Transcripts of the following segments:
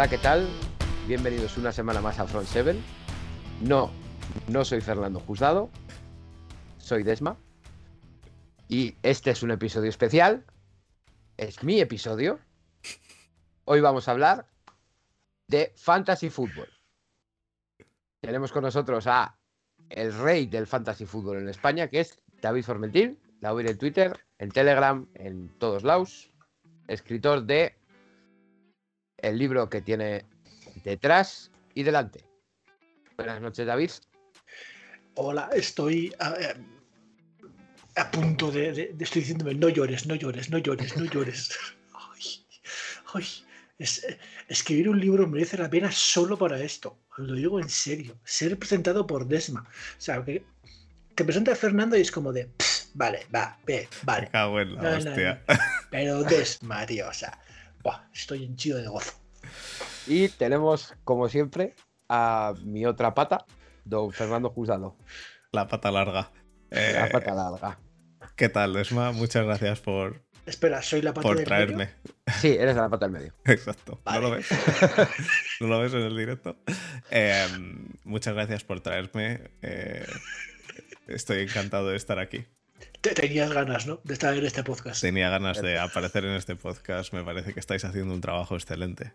Hola, ¿qué tal? Bienvenidos una semana más a Front 7. No, no soy Fernando Juzgado, soy Desma. Y este es un episodio especial. Es mi episodio. Hoy vamos a hablar de Fantasy Football. Tenemos con nosotros a el rey del Fantasy Football en España, que es David Formentín. La voy en Twitter, en Telegram, en todos lados. Escritor de el libro que tiene detrás y delante. Buenas noches, David. Hola, estoy a, eh, a punto de, de- de- Estoy diciéndome, no llores, no llores, no llores, no llores. Ay, ay, es- eh, escribir un libro merece la pena solo para esto. Os lo digo en serio. Ser presentado por Desma. O sea, que te presenta Fernando y es como de, "Pss, vale, va, ve, Me vale. cago en la No, no, hostia. Pero Desma, tío, o sea, buah, estoy henchido de gozo. Y tenemos, como siempre, a mi otra pata, don Fernando Juzgado. La pata larga. Eh, La pata larga. ¿Qué tal, Desma? Muchas gracias por, Espera, soy la pata por del traerme. Sí, eres la pata del medio. Exacto. ¿No lo ves? ¿No lo ves en el directo? Eh, muchas gracias por traerme. Eh, estoy encantado de estar aquí. Te- Tenías ganas, ¿no? De estar en este podcast. Tenía ganas de aparecer en este podcast. Me parece que estáis haciendo un trabajo excelente.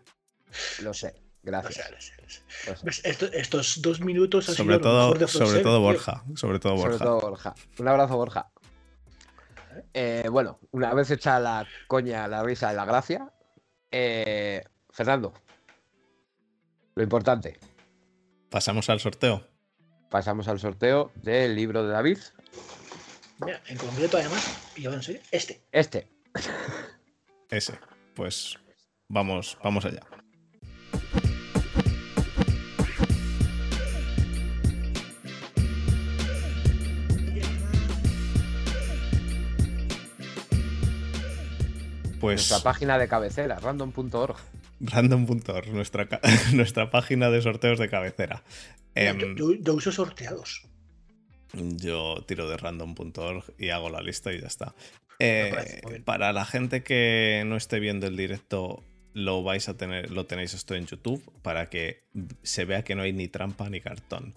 Lo sé. Gracias. sé, lo sé, lo sé. lo sé. ¿Ves? Esto- estos dos minutos han Sobre sido lo todo, mejor de sobre todo. Borja. Sobre todo Sobre Borja. todo Borja. Un abrazo, Borja. Eh, bueno, una vez hecha la coña, la risa y la gracia, eh, Fernando, lo importante, Pasamos al sorteo. pasamos al sorteo del libro de David. Mira, en concreto, además, y yo en serio, este. Este. Ese. Pues vamos, vamos allá. Pues Nuestra página de cabecera, random.org. random.org, nuestra, nuestra página de sorteos de cabecera. Mira, Em, yo, yo- yo uso sorteados. Yo tiro de random.org y hago la lista y ya está. Eh, parece para la gente que no esté viendo el directo, lo vais a tener, lo tenéis esto en YouTube para que se vea que no hay ni trampa ni cartón.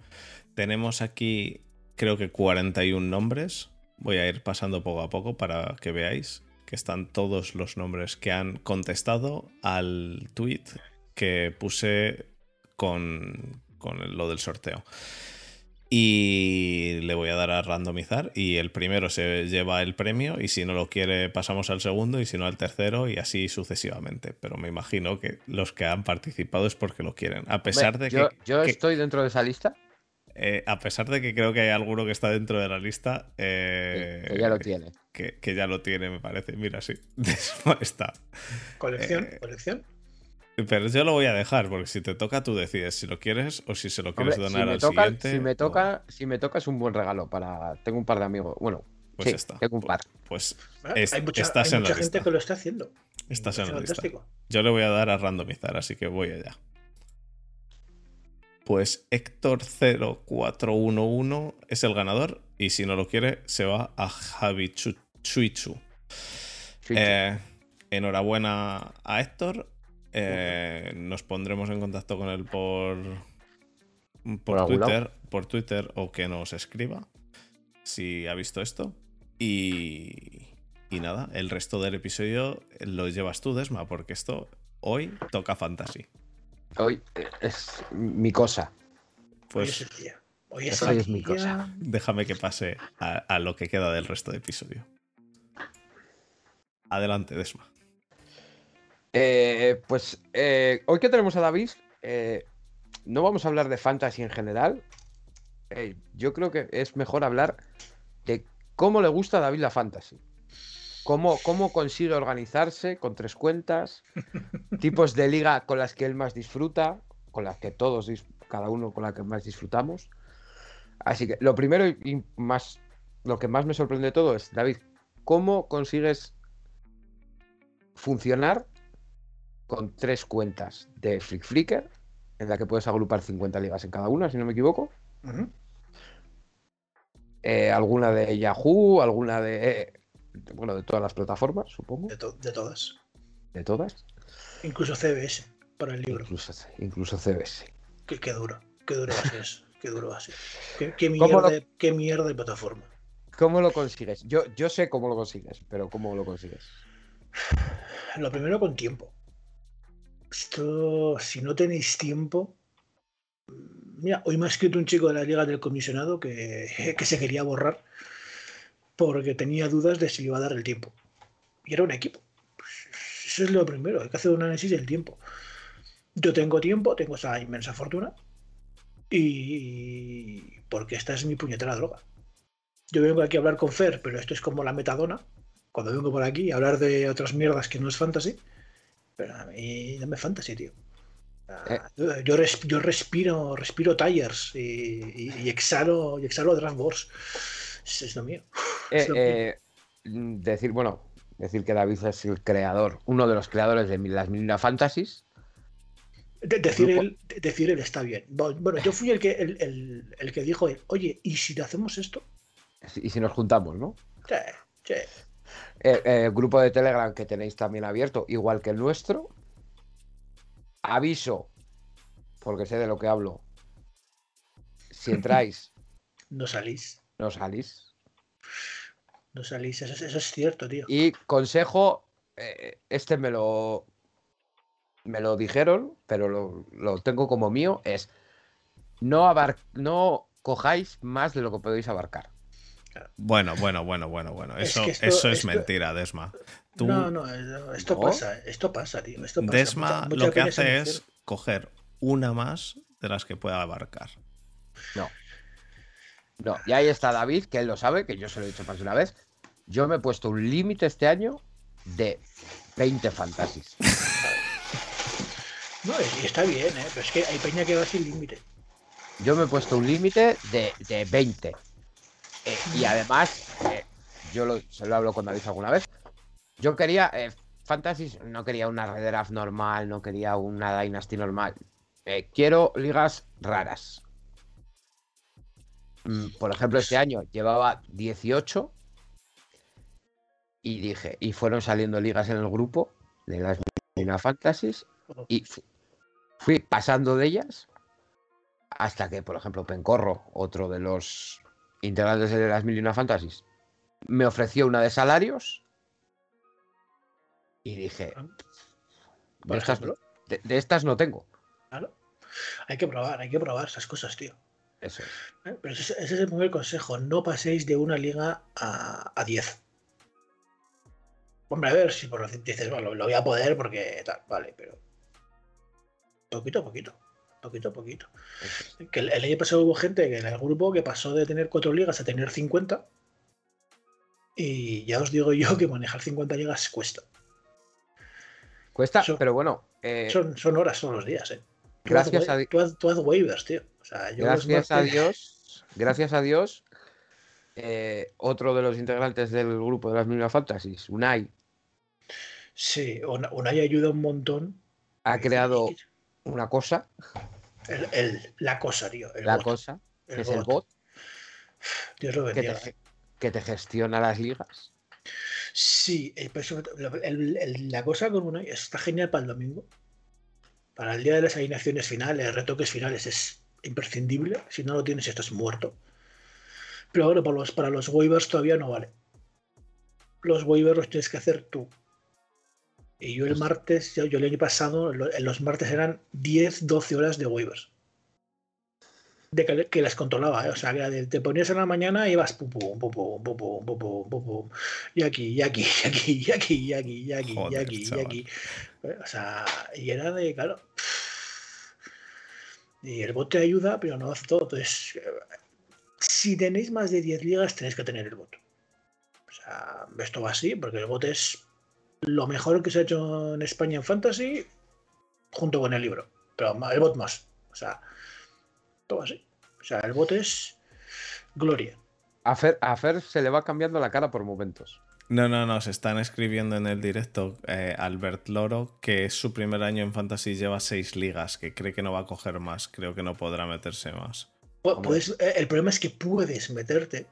Tenemos aquí, creo que 41 nombres. Voy a ir pasando poco a poco para que veáis que están todos los nombres que han contestado al tweet que puse con, con lo del sorteo. Y le voy a dar a randomizar y el primero se lleva el premio y si no lo quiere pasamos al segundo y si no al tercero y así sucesivamente. Pero me imagino que los que han participado es porque lo quieren. A pesar Hombre, de yo, que, yo que- estoy dentro de esa lista. eh, a pesar de que creo que hay alguno que está dentro de la lista eh, que ya lo tiene. que, que ya lo tiene, me parece. Mira, sí. está. Colección, eh, colección. Pero yo lo voy a dejar, porque si te toca, tú decides si lo quieres o si se lo quieres Hombre, si donar me, al toca, siguiente. si me o- toca, si me toca es un buen regalo para. Tengo un par de amigos. Bueno, Pues sí, está. tengo un par. Pues Ah, es- hay mucha, estás hay en la mucha gente lista. que lo está haciendo. estás en la lista. Yo le voy a dar a randomizar, así que voy allá. Pues Héctor0411 es el ganador y si no lo quiere se va a Javi Chu- Chuichu. Eh, enhorabuena a Héctor. Eh, nos pondremos en contacto con él por, Por. Twitter, por Twitter o que nos escriba si ha visto esto. Y, y nada, el resto del episodio lo llevas tú, Desma, porque esto hoy toca fantasy. Hoy es mi cosa. Hoy Pues es el día. Hoy es, Hoy es mi cosa. déjame que pase a, a lo que queda del resto del episodio. Adelante, Desma. Eh, pues eh, hoy que tenemos a David, eh, no vamos a hablar de fantasy en general. Yo creo que es mejor hablar de cómo le gusta a David la fantasy. Cómo, cómo consigue organizarse con tres cuentas, tipos de liga con las que él más disfruta, con las que todos, cada uno con la que más disfrutamos. Así que lo primero y y más, lo que más me sorprende de todo es, David, ¿cómo consigues funcionar con tres cuentas de Flick Flickr, en la que puedes agrupar 50 ligas en cada una, si no me equivoco. Eh, alguna de Yahoo, alguna de. Bueno, de todas las plataformas, supongo. de, to- de todas. De todas. Incluso CBS. para el libro. Incluso, incluso CBS. Qué, qué duro, qué duro va a ser eso, Qué duro va a ser. Qué, qué ¿Cómo mierda, lo- qué mierda de plataforma. ¿Cómo lo consigues? Yo, yo sé cómo lo consigues, pero ¿cómo lo consigues? Lo primero con tiempo. Esto, si no tenéis tiempo. Mira, hoy me ha escrito un chico de la Liga del Comisionado que, que se quería borrar porque tenía dudas de si iba a dar el tiempo. Y era un equipo. Eso es lo primero, hay que hacer un análisis del tiempo. Yo tengo tiempo, tengo esa inmensa fortuna y porque esta es mi puñetera droga. Yo vengo aquí a hablar con Fer, pero esto es como la metadona cuando vengo por aquí a hablar de otras mierdas que no es fantasy. Pero a mí dame fantasy, tío. Eh. Yo, yo res- yo respiro, respiro tires y, y- y exhalo, y exhalo Draft. Es, es lo mío. Eh, Es lo eh, decir, bueno, decir que David es el creador, uno de los creadores de las Milina Fantasies. De- decir, él, de- decir él está bien. Bueno, yo fui el que, el, el- el que dijo, oye, ¿y si hacemos esto? Y si nos juntamos, ¿no? Sí, sí. Eh, eh, grupo de Telegram que tenéis también abierto, igual que el nuestro. Aviso, porque sé de lo que hablo. Si entráis, No salís. no salís. No salís. Eso, es- eso es cierto, tío. Y consejo, eh, este me lo me lo dijeron, pero lo, lo tengo como mío, es no abar no cojáis más de lo que podéis abarcar. Bueno, bueno, bueno, bueno, bueno. Es Eso, que esto- eso es esto- mentira, Desma. Tú, No, no, esto ¿No? pasa, esto pasa, tío. Esto pasa. Desma Mucha- mucha lo que hace es coger una más de las que pueda abarcar. No. No, y ahí está David, que él lo sabe, que yo se lo he dicho más de una vez. Yo me he puesto un límite este año de 20 fantasies. No, y está bien, ¿eh? pero es que hay peña que va sin límite. Yo me he puesto un límite de, de 20. Eh, y además, eh, yo lo, se lo hablo con David alguna vez. Yo quería eh, no quería una Red Draft normal, no quería una Dynasty normal. Eh, quiero ligas raras. Mm, Por ejemplo, este año llevaba 18 y dije, y fueron saliendo ligas en el grupo de las Mina Fantasies y fu- fui pasando de ellas hasta que, por ejemplo, Pencorro, otro de los integrantes de las Mil y una Fantasies, me ofreció una de salarios y dije, Ah, de estas, ejemplo, de- de estas no tengo. claro. Hay que probar, hay que probar esas cosas, tío. Eso es. ¿eh? Pero ese, ese es el primer consejo. No paséis de una liga a, a 10. Hombre, a ver si por lo dices, bueno, lo voy a poder porque tal, vale, pero. Poquito a poquito. Poquito a poquito. Que el, el año pasado hubo gente que en el grupo que pasó de tener 4 ligas a tener 50. Y ya os digo yo que manejar 50 ligas cuesta. Cuesta, pero bueno, eh, Son, son horas todos los días, ¿eh? Tú Gracias a Di- tú haz, tú haz waivers, tío. O sea, yo los gracias a Dios, gracias a Dios, eh, otro de los integrantes del grupo de las una Fantasies, Unai, Sí, Una- Unai ayuda un montón. ha creado una cosa, El, el- la cosa, tío. El la bot, cosa, el que es el bot. Dios lo que bendiga. te, ge- que te gestiona las ligas. Sí, el- la cosa con Unai está genial para el domingo. Para el día de las alineaciones finales, retoques finales, es imprescindible. Si no lo tienes, estás muerto. Pero ahora para los, para los waivers todavía no vale. Los waivers los tienes que hacer tú. Y yo el Pues- martes, yo, yo el año pasado, en los martes eran 10, 12 horas de waivers. De que, que las controlaba, ¿eh? o sea, que era de- te ponías en la mañana y ibas pum pum pum pum pum pum pum pum pum pum y aquí, y aquí, y aquí, y aquí, y aquí, y aquí, y Joder, aquí, y chaval. aquí. Eh, O sea, y era de, claro. Y el bot te ayuda, pero no hace todo. Entonces, eh, si tenéis más de 10 ligas, tenéis que tener el bot. O sea, esto va así, porque el bot es lo mejor que se ha hecho en España en Fantasy, junto con el libro. Pero el bot más. O sea, todo así. O sea, el bot es gloria. A Fer, a Fer se le va cambiando la cara por momentos. No, no, no, se están escribiendo en el directo eh, Albert Loro que es su primer año en Fantasy, lleva seis ligas, que cree que no va a coger más, creo que no podrá meterse más. Pu- Hombre. Puedes, eh, el problema es que puedes meterte,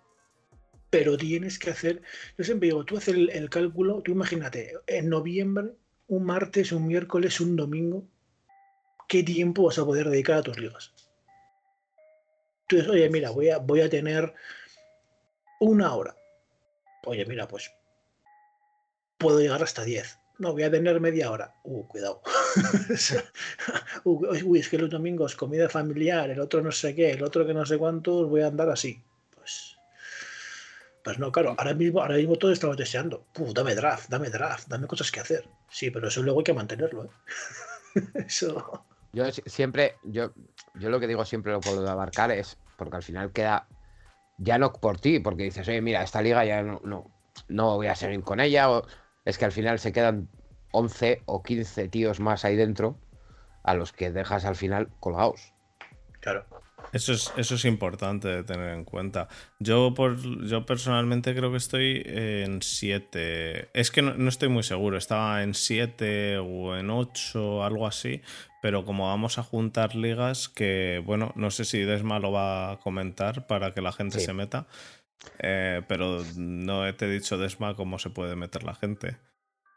pero tienes que hacer. Yo siempre digo, tú haces el, el cálculo, tú imagínate, en noviembre, un martes, un miércoles, un domingo, qué tiempo vas a poder dedicar a tus ligas. Entonces, oye, mira, voy a, voy a tener una hora. Oye, mira, pues puedo llegar hasta 10. No, voy a tener media hora. Uh, cuidado. uy, es que los domingos comida familiar, el otro no sé qué, el otro que no sé cuántos, voy a andar así. Pues, pues no, claro, ahora mismo, ahora mismo todo estamos deseando. dame draft, dame draft, dame cosas que hacer. Sí, pero eso luego hay que mantenerlo. ¿eh? eso. Yo siempre, yo, yo lo que digo siempre lo puedo abarcar es, porque al final queda, ya no por ti, porque dices, oye, mira, esta liga ya no, no, no voy a seguir con ella, o, es que al final se quedan 11 o 15 tíos más ahí dentro a los que dejas al final colgados. Claro. Eso es, eso es importante de tener en cuenta. Yo, por, yo personalmente creo que estoy en 7. Es que no, estoy muy seguro. Estaba en 7 o en 8, algo así. Pero como vamos a juntar ligas, que bueno, no sé si Desma lo va a comentar para que la gente se meta. Eh, pero no te he dicho, Desma, cómo se puede meter la gente.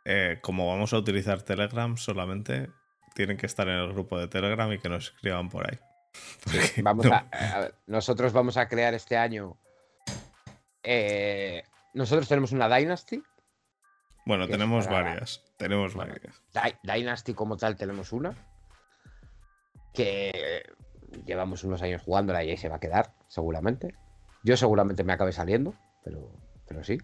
Eh, como vamos a utilizar Telegram solamente, tienen que estar en el grupo de Telegram y que nos escriban por ahí. vamos a, nosotros vamos a crear este año. Eh, nosotros tenemos una Dynasty. Bueno, tenemos varias. Tenemos varias. Dynasty como tal tenemos una. Que llevamos unos años jugándola y ahí se va a quedar, seguramente. Yo seguramente me acabe saliendo, pero, pero sí.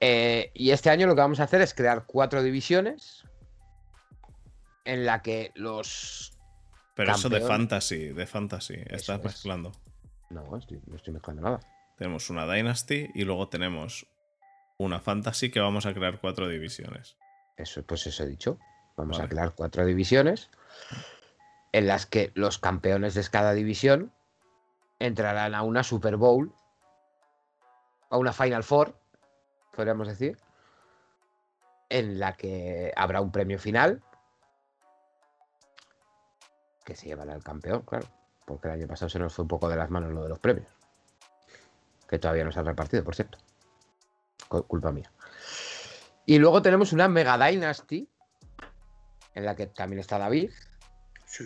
Eh, y este año lo que vamos a hacer es crear cuatro divisiones en la que los. Pero eso de fantasy, de fantasy, estás mezclando. No, no estoy mezclando nada. Tenemos una Dynasty y luego tenemos una Fantasy que vamos a crear cuatro divisiones. Eso, pues eso he dicho. Vamos a crear cuatro divisiones en las que los campeones de cada división entrarán a una Super Bowl, a una Final Four, podríamos decir, en la que habrá un premio final que se llevará el campeón, claro, porque el año pasado se nos fue un poco de las manos lo de los premios, que todavía no se han repartido, por cierto, culpa mía. Y luego tenemos una Mega Dynasty, en la que también está David. Sí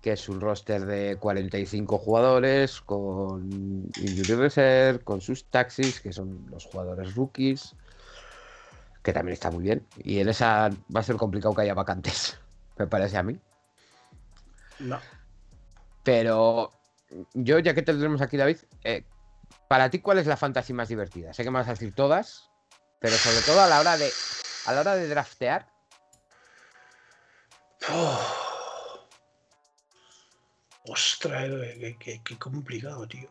que es un roster de 45 jugadores con Injury Reserve, con sus taxis, que son los jugadores rookies, que también está muy bien. Y en esa va a ser complicado que haya vacantes, me parece a mí. No. Pero yo, ya que te tenemos aquí, David, eh, para ti, ¿cuál es la fantasy más divertida? Sé que me vas a decir todas, pero sobre todo a la hora de, a la hora de draftear. Oh. Ostras, qué, complicado, tío.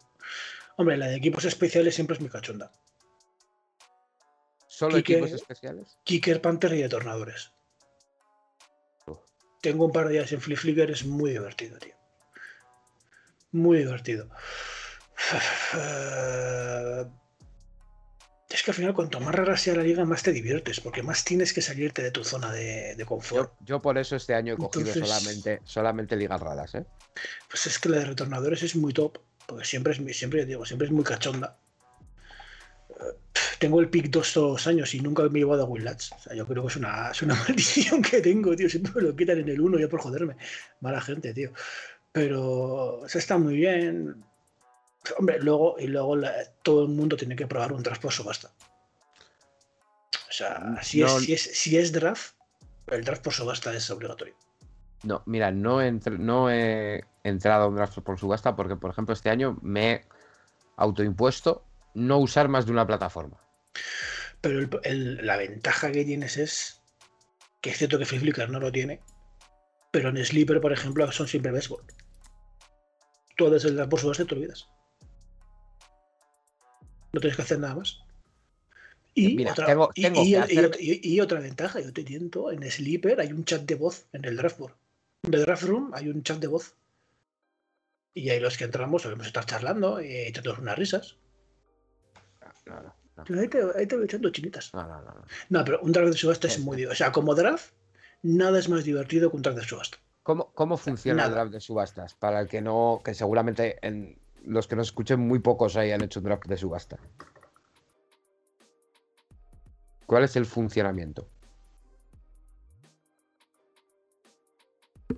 Hombre, la de equipos especiales siempre es mi cachonda. ¿Solo equipos especiales? Kicker, Panther y Detornadores. Tengo un par de días en Flip Flicker, es muy divertido, tío. Muy divertido. Es que al final, cuanto más rara sea la liga, más te diviertes, porque más tienes que salirte de tu zona de, confort. Yo, por eso este año he cogido solamente, solamente ligas raras, ¿eh? Pues es que la de retornadores es muy top, porque siempre es, siempre, digo, siempre es muy cachonda. Tengo el pick dos, dos años y nunca me he llevado a Willats. O sea, yo creo que es una, es una maldición que tengo, tío. Siempre me lo quitan en el uno, yo por joderme. Mala gente, tío. Pero se está muy bien Hombre, luego, y luego todo el mundo tiene que probar un draft por subasta. O sea, mm, si, es, si, es, draft, el draft por subasta es obligatorio. No, mira, no, no he entrado a un draft por subasta porque, por ejemplo, este año me he autoimpuesto no usar más de una plataforma. Pero la ventaja que tienes es que es cierto que Flickr no lo tiene, pero en Sleeper, por ejemplo, son siempre baseball. Tú haces el draft subasta y te olvidas. No tienes que hacer nada más. Y, otra, y, otra ventaja, yo te tiento, en Sleeper hay un chat de voz en el draftboard. En el draft room hay un chat de voz. Y ahí los que entramos solemos estar charlando y echando unas risas. No, no, Ahí, te, ahí, te, voy echando chinitas. No, no, no. No, pero un draft de subasta es muy... O sea, como draft, nada es más divertido que un draft de subasta. ¿Cómo, cómo funciona el draft de subastas? Para el que no, que seguramente en, los que nos escuchen, muy pocos hayan hecho un draft de subasta. ¿Cuál es el funcionamiento?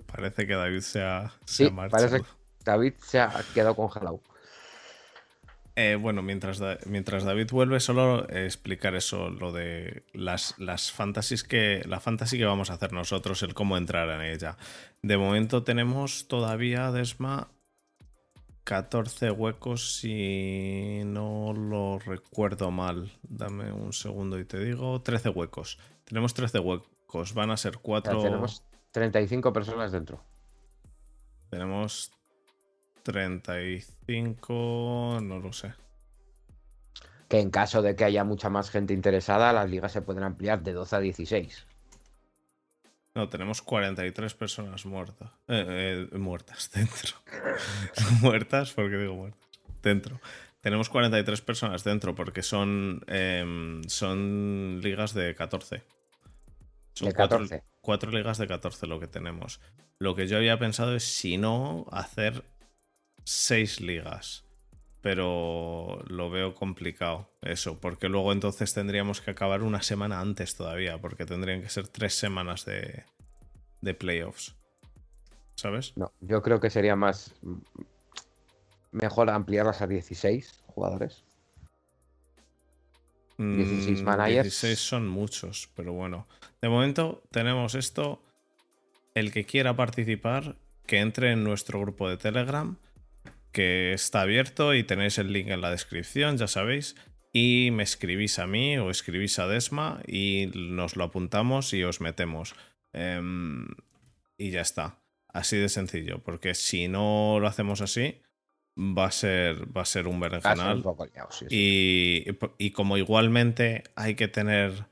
Parece que David se ha, se Sí, ha marchado. parece que David se ha quedado congelado. Eh, bueno, mientras, Da- mientras David vuelve, solo eh, explicar eso, lo de las, las fantasies que. La fantasy que vamos a hacer nosotros, el cómo entrar en ella. De momento tenemos todavía, Desma, 14 huecos, si no lo recuerdo mal. Dame un segundo y te digo. 13 huecos. Tenemos 13 huecos. Van a ser O sea, 4. tenemos 35 personas dentro. Tenemos 35. No lo sé. Que en caso de que haya mucha más gente interesada, las ligas se pueden ampliar de 12 a 16. No, tenemos 43 personas muertas. Eh, eh, muertas dentro. muertas, porque digo muertas. Dentro. Tenemos 43 personas dentro porque son, em, son ligas de 14. Son De cuatro- 14. cuatro ligas de 14 lo que tenemos. Lo que yo había pensado es, si no, hacer seis ligas. Pero lo veo complicado eso, porque luego entonces tendríamos que acabar una semana antes todavía, porque tendrían que ser tres semanas de, de playoffs. ¿Sabes? No, yo creo que sería más mm, mejor ampliarlas a 16 jugadores. 16 Mm, managers. 16 son muchos, pero bueno. De momento tenemos esto. El que quiera participar, que entre en nuestro grupo de Telegram, que está abierto y tenéis el link en la descripción, ya sabéis. Y me escribís a mí o escribís a Desma y nos lo apuntamos y os metemos. Em, y ya está. Así de sencillo, porque si no lo hacemos así, va a ser, va a ser un berenjenal. sí, sí. Y, y como igualmente hay que tener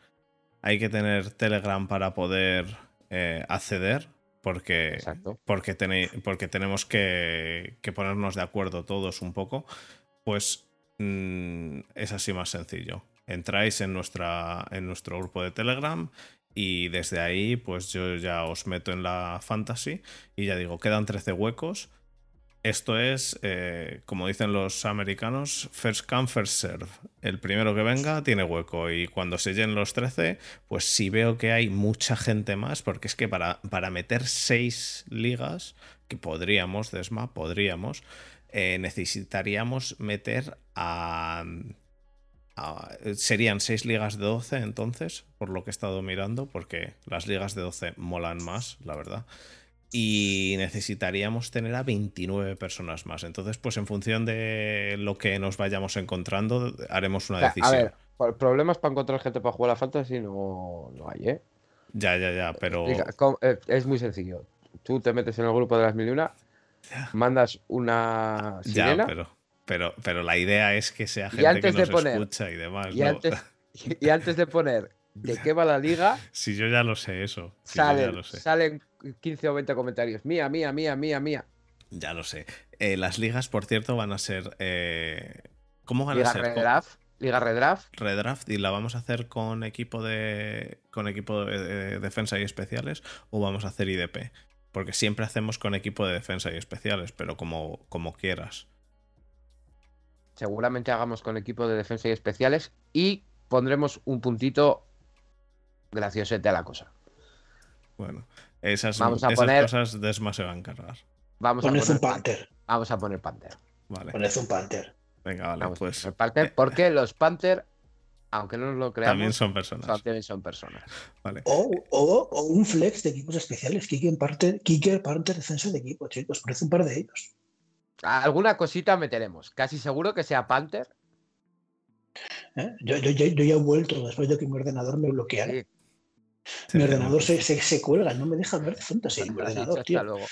hay que tener Telegram para poder eh, acceder, porque, Exacto. porque, tenéis- porque tenemos que, que ponernos de acuerdo todos un poco, pues mm, es así más sencillo. Entráis en, nuestra, en nuestro grupo de Telegram y desde ahí pues yo ya os meto en la fantasy y ya digo, quedan 13 huecos. Esto es, eh, como dicen los americanos, first come, first serve. El primero que venga tiene hueco y cuando se llenen los 13, pues si veo que hay mucha gente más, porque es que para, para meter 6 ligas, que podríamos, Desma, podríamos, eh, necesitaríamos meter a, a- Serían 6 ligas de 12 entonces, por lo que he estado mirando, porque las ligas de 12 molan más, la verdad y necesitaríamos tener a 29 personas más. Entonces, pues en función de lo que nos vayamos encontrando, haremos una O sea, decisión. a ver, problemas para encontrar gente para jugar a Fantasy no, no hay, ¿eh? Ya, ya, ya, pero. Eh, Es muy sencillo. Tú te metes en el grupo de las mil y una, mandas una ya, sirena pero, pero, pero la idea es que sea Y gente que de nos poner- escucha y demás. y, ¿no? antes, y antes de poner de qué va la liga, Si yo ya lo sé eso. si yo ya salen, lo sé. salen 15 o 20 comentarios. Mía, mía, mía, mía, mía. Ya lo sé. Eh, las ligas, por cierto, van a ser. eh, ¿Cómo van Liga a ser? Redraft, liga redraft. redraft y la vamos a hacer con equipo de con equipo de, de defensa y especiales o vamos a hacer IDP porque siempre hacemos con equipo de defensa y especiales pero como como quieras Seguramente hagamos con equipo de defensa y especiales y pondremos un puntito graciosete a la cosa. bueno esas, Vamos a esas poner- cosas Desma se va a encargar Vamos a, Poned poner, un Panther. vamos a poner Panther. vale Poned un Panther. venga vale Vamos a pues poner Panther porque los Panther, aunque no nos lo creamos, también son personas son- también son personas. vale O, o- o un flex de equipos especiales. Kicker, Panther, Kicker, Panther, defensa de equipo, chicos. Parece un par de ellos. Alguna cosita meteremos. Casi seguro que sea Panther. ¿eh? Yo, yo- yo- yo ya he vuelto después de que mi ordenador me bloqueara. Sí, Mi ordenador se, se, se cuelga, no me deja ver de fantasy. Mi así, ordenador, hasta tío. luego.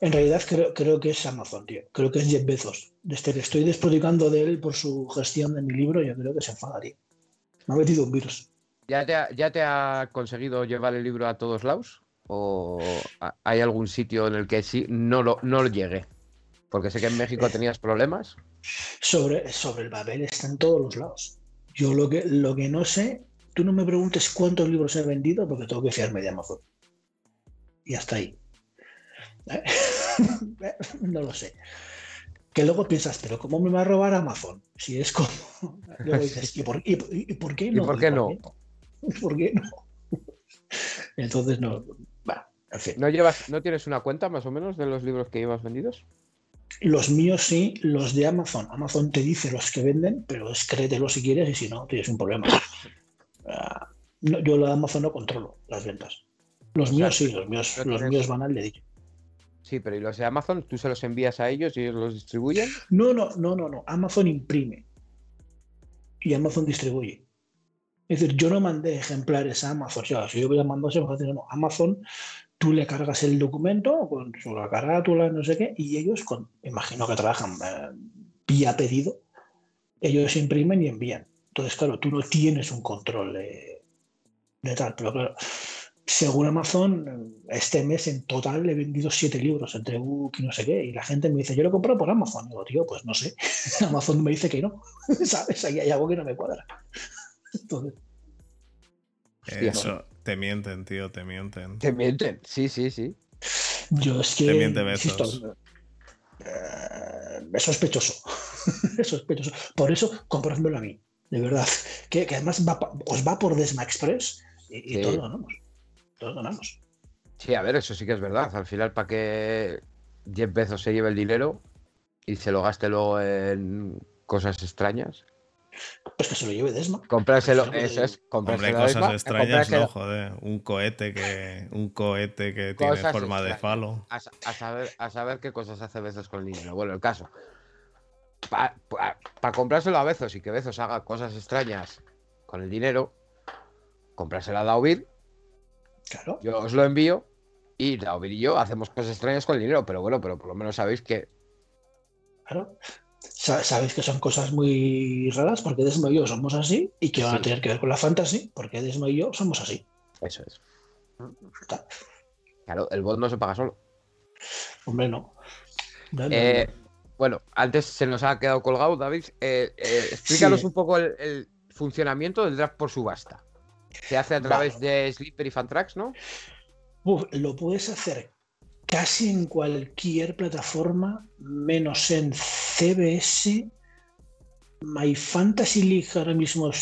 En realidad creo, creo que es Amazon, tío. Creo que es Jeff Bezos. Desde que estoy desprodigando de él por su gestión de mi libro, yo creo que se enfadaría. Me ha metido un virus. ¿Ya te, ha, ¿Ya te ha conseguido llevar el libro a todos lados? ¿O ha- hay algún sitio en el que sí no lo, no lo llegue? Porque sé que en México tenías problemas. Sobre, sobre el Babel está en todos los lados. Yo lo que, lo que no sé, tú no me preguntes cuántos libros he vendido porque tengo que fiarme de Amazon. Y hasta ahí. ¿Eh? no lo sé. Que luego piensas, pero ¿cómo me va a robar Amazon? Si es como... Luego dices, ¿y por, y- y- y por qué ¿Y no? por qué no? ¿Y por qué no? Entonces, no. va. En fin. ¿No, llevas, ¿No tienes una cuenta más o menos de los libros que llevas vendidos? Los míos sí, los de Amazon. Amazon te dice los que venden, pero es créetelo si quieres y si no, tienes un problema. Ah, no, yo lo de Amazon no controlo las ventas. Los O míos sea, sí, los míos, los tienes- míos van al dedillo. Sí, pero ¿y los de Amazon? ¿Tú se los envías a ellos y ellos los distribuyen? No, no, no, no, no. Amazon imprime y Amazon distribuye. Es decir, yo no mandé ejemplares a Amazon. O sea, si yo hubiera mandado no, no. Amazon, tú le cargas el documento con su la carátula, no sé qué, y ellos, con, imagino que trabajan eh, vía pedido, ellos imprimen y envían. Entonces, claro, tú no tienes un control de, de tal, pero claro, según Amazon, este mes en total he vendido siete libros entre book y no sé qué. Y la gente me dice, yo lo compro por Amazon. digo, tío, pues no sé. Amazon me dice que no. ¿Sabes? Ahí hay algo que no me cuadra. Entonces, Hostia, Eso, te mienten, tío, te mienten. Te mienten. Sí, sí, sí. yo es que. Te miente insisto, eh, es sospechoso. es sospechoso. Por eso, comprádmelo a mí. De verdad. Que, que además va pa- os va por Desma Express y, y Sí. todos ganamos. Todos ganamos. Sí, a ver, eso sí que es verdad. Al final, para que Jeff Bezos se lleve el dinero y se lo gaste luego en cosas extrañas. Pues que se lo lleve Desma. Comprárselo, Hombre, eso es, Hombre, comprárselo a cosas Desma, extrañas, comprárselo- no, joder. Un cohete que, un cohete que tiene forma de falo. a saber, a saber qué cosas hace Bezos con el dinero. Bueno, el caso. Para comprárselo a Bezos y que Bezos haga cosas extrañas con el dinero, comprárselo a Daubir, Claro. yo os lo envío y Daubir y yo hacemos cosas extrañas con el dinero, pero bueno, pero por lo menos sabéis que Claro. Sa- Sabéis que son cosas muy raras porque Desmo y yo somos así y que van a tener que ver con la fantasy porque Desmo y yo somos así. eso es. Claro, el bot no se paga solo. Hombre, no. Eh, no. Bueno, antes se nos ha quedado colgado, David. Eh, eh, explícanos Sí. un poco el, el funcionamiento del draft por subasta. Se hace a Vale. través de Slipper y Fantrax, ¿no? Uf, lo puedes hacer casi en cualquier plataforma, menos en CBS. My Fantasy League ahora mismo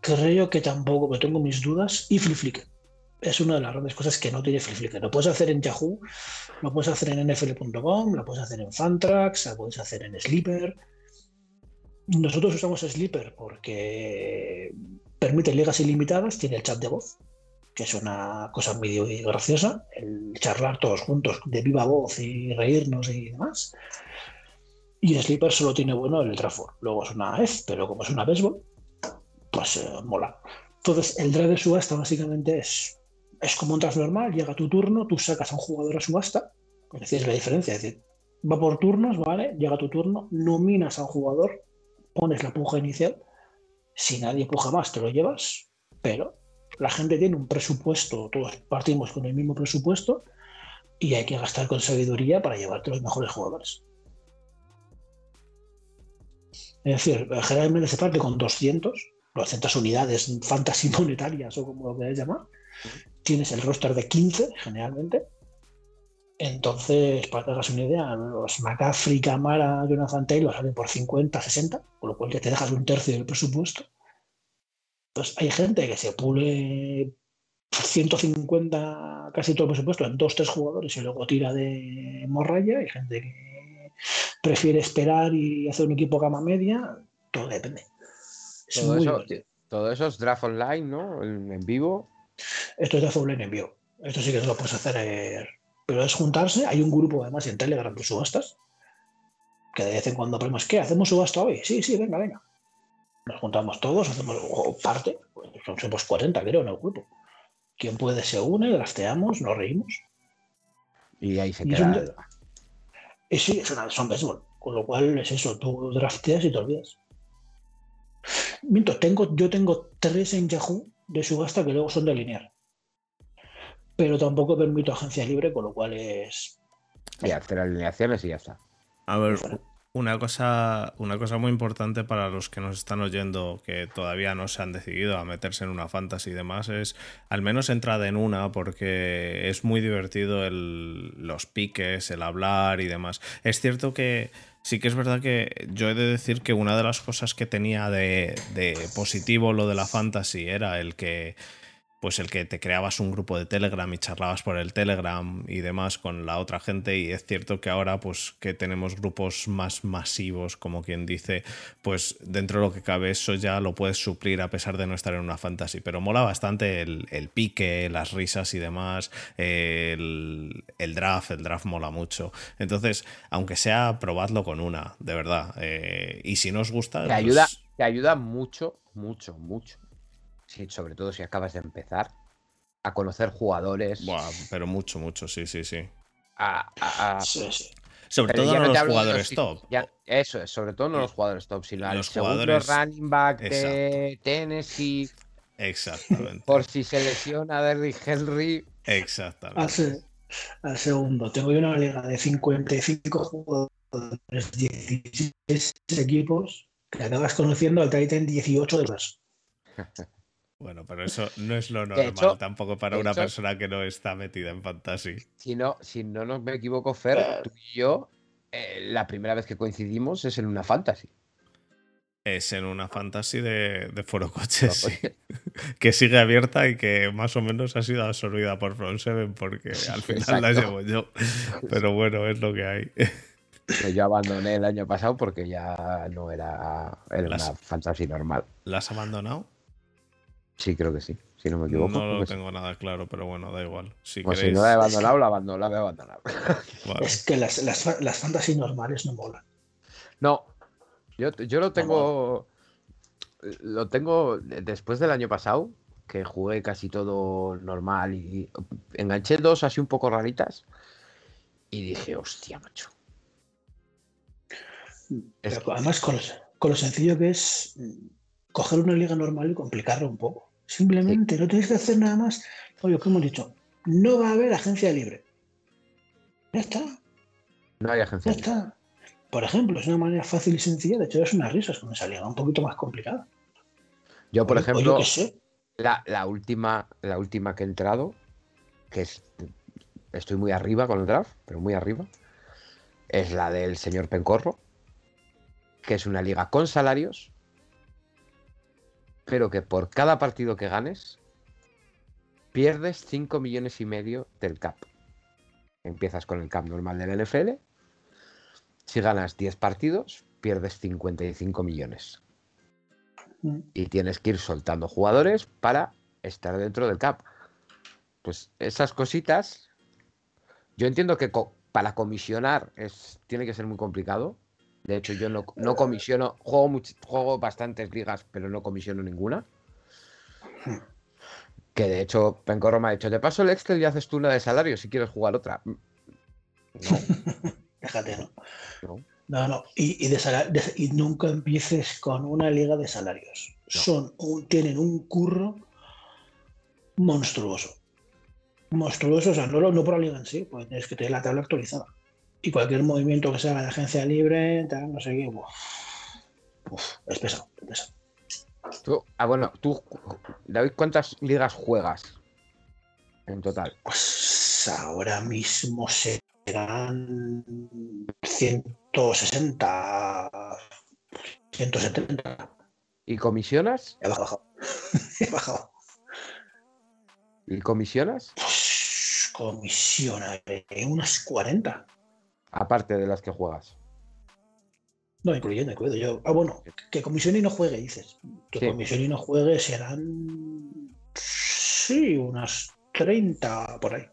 creo que tampoco, pero tengo mis dudas. Y Flipflicker. Es una de las grandes cosas que no tiene Flipflicker. Lo puedes hacer en Yahoo, lo puedes hacer en NFL.com, lo puedes hacer en Fantrax, lo puedes hacer en Sleeper. Nosotros usamos Sleeper porque permite ligas ilimitadas, tiene el chat de voz, que es una cosa medio graciosa, el charlar todos juntos de viva voz y reírnos y demás. Y Sleeper solo tiene bueno el Trafford. Luego es una F, pero como es una béisbol, pues eh, mola. Entonces, el draft de subasta básicamente es, es como un normal, llega tu turno, tú sacas a un jugador a subasta, es decir, es la diferencia, es decir, va por turnos, ¿vale? Llega tu turno, nominas a un jugador, pones la puja inicial, si nadie puja más te lo llevas, pero la gente tiene un presupuesto, todos partimos con el mismo presupuesto y hay que gastar con sabiduría para llevarte los mejores jugadores. Es decir, generalmente se parte con 200, 200 unidades fantasy monetarias o como lo queráis llamar. Tienes el roster de 15 generalmente. Entonces, para que hagas una idea, los McCaffrey, Camara, Jonathan Taylor salen por 50, 60, con lo cual ya te dejas un tercio del presupuesto. Entonces, hay gente que se pule 150, casi todo el presupuesto en dos, tres jugadores y luego tira de morralla. Hay gente que prefiere esperar y hacer un equipo gama media. Todo depende. Es Todo muy eso, todo eso es draft online, ¿no? En vivo. Esto es de Full en vivo. Esto sí que no lo puedes hacer. Pero es juntarse. Hay un grupo además en Telegram de subastas. Que de vez en cuando ponemos, ¿qué? ¿Hacemos subasta hoy? Sí, sí, venga, venga. Nos juntamos todos, hacemos o parte. Pues somos 40, creo, en el grupo. Quien puede se une, drafteamos, nos reímos. Y ahí se Y es queda. un- Y sí, es una, son béisbol. Con lo cual es eso, tú drafteas y te olvidas. Minto, tengo, yo tengo tres en Yahoo de subasta que luego son de lineal. Pero tampoco permito agencia libre, con lo cual es. Y hacer alineaciones y ya está. A ver, una cosa, una cosa muy importante para los que nos están oyendo que todavía no se han decidido a meterse en una fantasy y demás es al menos entrad en una porque es muy divertido el, los piques, el hablar y demás. Es cierto que sí que es verdad que yo he de decir que una de las cosas que tenía de, de positivo lo de la fantasy era el que pues el que te creabas un grupo de Telegram y charlabas por el Telegram y demás con la otra gente. Y es cierto que ahora pues que tenemos grupos más masivos como quien dice pues dentro de lo que cabe eso ya lo puedes suplir a pesar de no estar en una fantasy. Pero mola bastante el, pique las risas y demás el, draft el draft mola mucho. Entonces aunque sea probadlo con una de verdad. Eh, y si no os gusta te ayuda pues te ayuda mucho mucho mucho sí, sobre todo si acabas de empezar, a conocer jugadores. pero mucho, mucho, sí, sí, sí. Sobre todo no los jugadores top. eso es, sobre todo no los jugadores top, sino los jugadores running back de Tennessee. Exactamente. Por si se lesiona Derrick Henry. Exactamente. Al, segundo, tengo yo una liga de 55 jugadores, 16 equipos, que acabas conociendo al Titan 18 de los. Bueno, pero eso no es lo normal tampoco para una persona que no está metida en fantasy. Si no, si no nos me equivoco, Fer, tú y yo, eh, la primera vez que coincidimos es en una fantasy. Es en una fantasy de, de Foro Coches, sí. que sigue abierta y que más o menos ha sido absorbida por Front 7 porque al final la llevo yo. Pero bueno, es lo que hay. yo abandoné el año pasado porque ya no era, era una fantasy normal. ¿La has abandonado? Sí, creo que sí, si no me equivoco. No lo tengo nada claro, pero bueno, da igual. Si, pues si no la he abandonado, la, abandono, la voy a abandonar. Es que las, las, las fantasy normales no molan. No, yo, yo lo tengo. Lo tengo después del año pasado, que jugué casi todo normal y enganché dos así un poco raritas. Y dije, hostia, macho. Además, con, con lo sencillo que es coger una liga normal y complicarlo un poco. Simplemente, no tienes que hacer nada más. Oye, que hemos dicho, no va a haber agencia libre. Ya está. No hay agencia ya está. Por ejemplo, es una manera fácil y sencilla de echarse unas risas con esa liga un poquito más complicada. Yo, por ejemplo, La, la, última, la última que he entrado, que es, estoy muy arriba con el draft, pero muy arriba, es la del señor Pencorro, que es una liga con salarios, pero que por cada partido que ganes, pierdes 5 millones y medio del cap. Empiezas con el cap normal del NFL. Si ganas 10 partidos, pierdes 55 millones. Mm. Y tienes que ir soltando jugadores para estar dentro del cap. Pues esas cositas, yo entiendo que para comisionar es, tiene que ser muy complicado, de hecho, yo no, comisiono, juego, juego bastantes ligas, pero no comisiono ninguna. Que de hecho, Pencorro me ha dicho, te paso el Excel y haces tú una de salario si quieres jugar otra. No. Déjate, ¿no? No, no. Y, y, nunca empieces con una liga de salarios. Son tienen un curro monstruoso. Monstruoso, o sea, no, no por la liga en sí, pues tienes que tener la tabla actualizada y cualquier movimiento que se haga de agencia libre, no sé qué, es pesado, es pesado. ah, bueno, tú, David, ¿cuántas ligas juegas en total? Pues ahora mismo serán 160, 170. ¿Y comisionas? He bajado. He bajado. ¿Y comisionas? Pues comisiona unas 40. Aparte de las que juegas. No, incluyendo, incluyendo yo. Ah, bueno, que comisión y no juegue, dices. Que comisión y no juegue serán. Sí, unas 30 por ahí.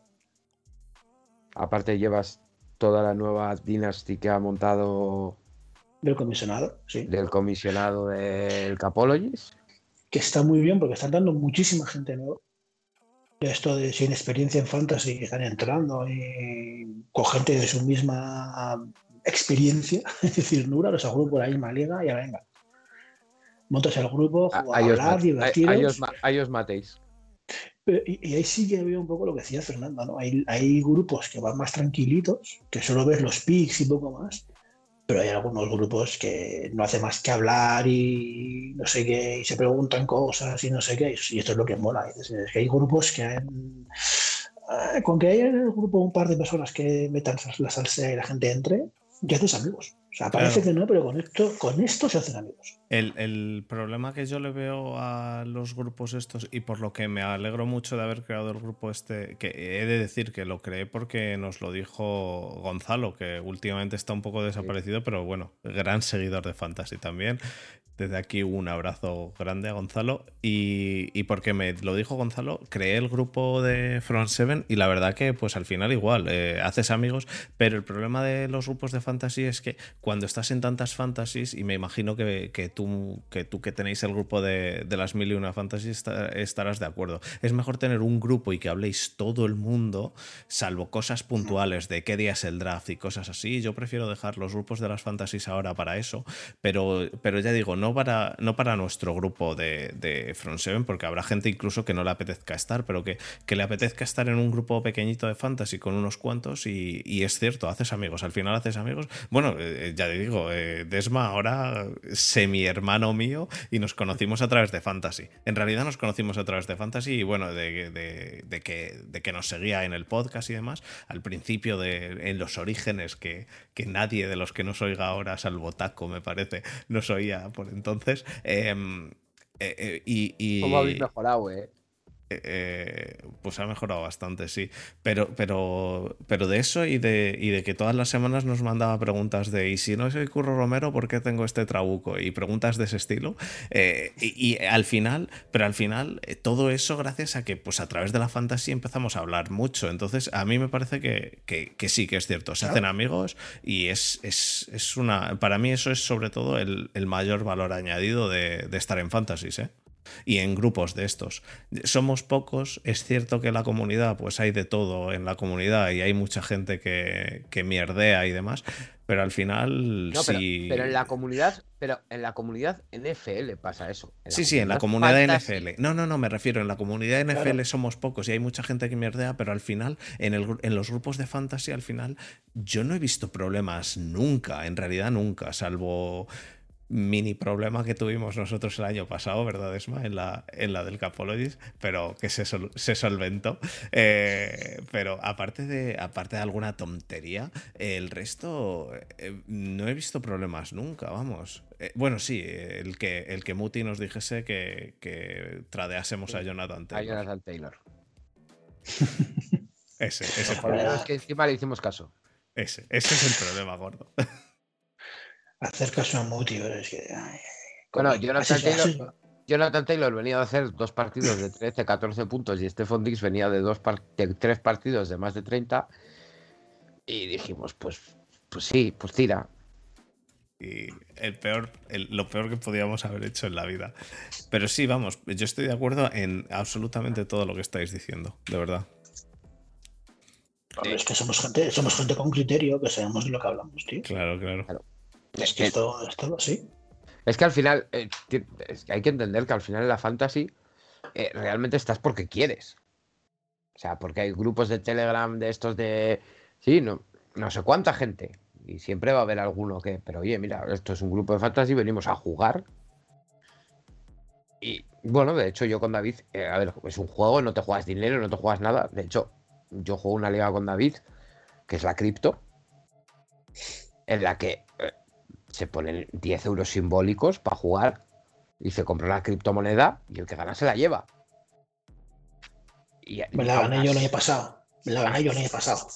Aparte, llevas toda la nueva Dynasty que ha montado. Del comisionado, sí. Del comisionado del Capologis. Que está muy bien porque están dando muchísima gente nueva esto de sin experiencia en fantasy que están entrando y con gente de su misma experiencia, es decir, Nura, los agrupo por la misma liga y ya venga. Montas el grupo, jugar, divertiros. Ahí os matéis. y, ahí sí que veo un poco lo que decía Fernando, ¿no? Hay, hay grupos que van más tranquilitos, que solo ves los picks y poco más, pero hay algunos grupos que no hace más que hablar y no sé qué, y se preguntan cosas y no sé qué, y esto es lo que mola. Es que hay grupos que han, eh, con que haya en el grupo un par de personas que metan la salsa y la gente entre, ya haces amigos. O sea, parece que no, pero con esto, con esto se hacen amigos. El, problema que yo le veo a los grupos estos, y por lo que me alegro mucho de haber creado el grupo este, que he de decir que lo creé porque nos lo dijo Gonzalo, que últimamente está un poco desaparecido, pero bueno, gran seguidor de Fantasy también. Desde aquí un abrazo grande a Gonzalo. Y, porque me lo dijo Gonzalo, creé el grupo de Front 7 y la verdad que pues al final igual, eh, haces amigos, pero el problema de los grupos de fantasy es que cuando estás en tantas fantasies, y me imagino que, tú, que tú que tenéis el grupo de, las mil y una fantasies estarás de acuerdo, es mejor tener un grupo y que habléis todo el mundo, salvo cosas puntuales de qué día es el draft y cosas así. Yo prefiero dejar los grupos de las fantasies ahora para eso, pero, pero ya digo, no para, no para nuestro grupo de, de Front 7, porque habrá gente incluso que no le apetezca estar, pero que, que le apetezca estar en un grupo pequeñito de fantasy con unos cuantos y, es cierto, haces amigos, al final haces amigos. Bueno, eh, ya te digo, eh, Desma ahora semi hermano mío y nos conocimos a través de fantasy. En realidad nos conocimos a través de fantasy y bueno, de, de, que, de que nos seguía en el podcast y demás, al principio de, en los orígenes que, que nadie de los que nos oiga ahora, salvo Taco me parece, nos oía por entonces. Em, eh, eh, y, ¿Cómo habéis mejorado, eh? Eh, pues ha mejorado bastante, sí. Pero, pero, pero de eso y de, y de que todas las semanas nos mandaba preguntas de ¿y si no soy Curro Romero, por qué tengo este trabuco? Y preguntas de ese estilo. Eh, y, al final, pero al final, eh, todo eso gracias a que pues a través de la fantasía empezamos a hablar mucho. Entonces, a mí me parece que, que, sí, que es cierto. Se hacen amigos y es, es, es, una. Para mí, eso es sobre todo el, el mayor valor añadido de, de estar en fantasies, ¿eh? Y en grupos de estos. Somos pocos, es cierto que en la comunidad pues hay de todo en la comunidad y hay mucha gente que, que mierdea y demás, pero al final no, pero, en la comunidad, pero en la comunidad NFL pasa eso. Sí, sí, en la comunidad NFL. No, no, no, me refiero, en la comunidad NFL somos pocos y hay mucha gente que mierdea, pero al final, en, el, en los grupos de fantasy, al final, yo no he visto problemas nunca, en realidad nunca, salvo mini problema que tuvimos nosotros el año pasado, ¿verdad, Esma? En la, en la del Capologis, pero que se, se solventó. Eh, pero aparte de, aparte de alguna tontería, el resto eh, no he visto problemas nunca, vamos. Eh, bueno, sí, el que, el que Muti nos dijese que, que tradeásemos a Jonathan Taylor. A Jonathan Taylor. ese, ese. Es que encima le hicimos caso. Ese, ese es el problema gordo. hacer caso a Muti, es que. bueno, Jonathan Taylor, venía de hacer dos partidos de 13, 14 puntos y Stephon Dix venía de, dos tres partidos de más de 30. Y dijimos, pues, pues sí, pues tira. Y el peor, lo peor que podíamos haber hecho en la vida. Pero sí, vamos, yo estoy de acuerdo en absolutamente todo lo que estáis diciendo, de verdad. es que somos gente, somos gente con criterio, que sabemos de lo que hablamos, tío. claro. claro. Es que esto, esto sí. Es que al final, eh, hay que entender que al final en la fantasy eh, realmente estás porque quieres. O sea, porque hay grupos de Telegram de estos de. Sí, no, no sé cuánta gente. Y siempre va a haber alguno que. Pero oye, mira, esto es un grupo de fantasy, venimos a jugar. Y bueno, de hecho, yo con David, eh, a ver, es un juego, no te juegas dinero, no te juegas nada. De hecho, yo juego una liga con David, que es la cripto, en la que se ponen 10 euros simbólicos para jugar y se compra una criptomoneda y el que gana se la lleva. me la gané yo el año pasado. Me la gané yo el año pasado.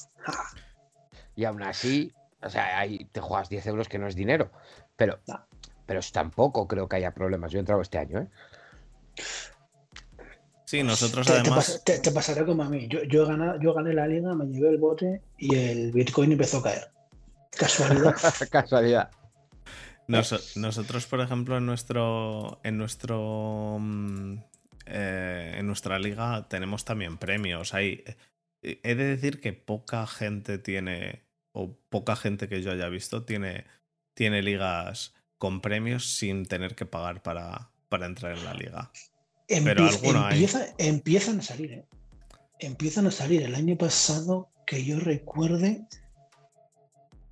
Y aún así, o sea, ahí te juegas 10 euros que no es dinero. Pero, pero tampoco creo que haya problemas. Yo he entrado este año, ¿eh? Sí, nosotros además. Te, pasará como a mí. Yo, yo, gané, yo gané la liga, me llevé el bote y el Bitcoin empezó a caer. Casualidad. Casualidad nosotros, por ejemplo, en nuestro. En nuestro. Mm, eh, en nuestra liga tenemos también premios. Hay. Eh, he de decir que poca gente tiene. O poca gente que yo haya visto tiene. Tiene ligas con premios sin tener que pagar para, para entrar en la liga. Pero Empiezan a salir, ¿eh? Empiezan a salir. El año pasado, que yo recuerde,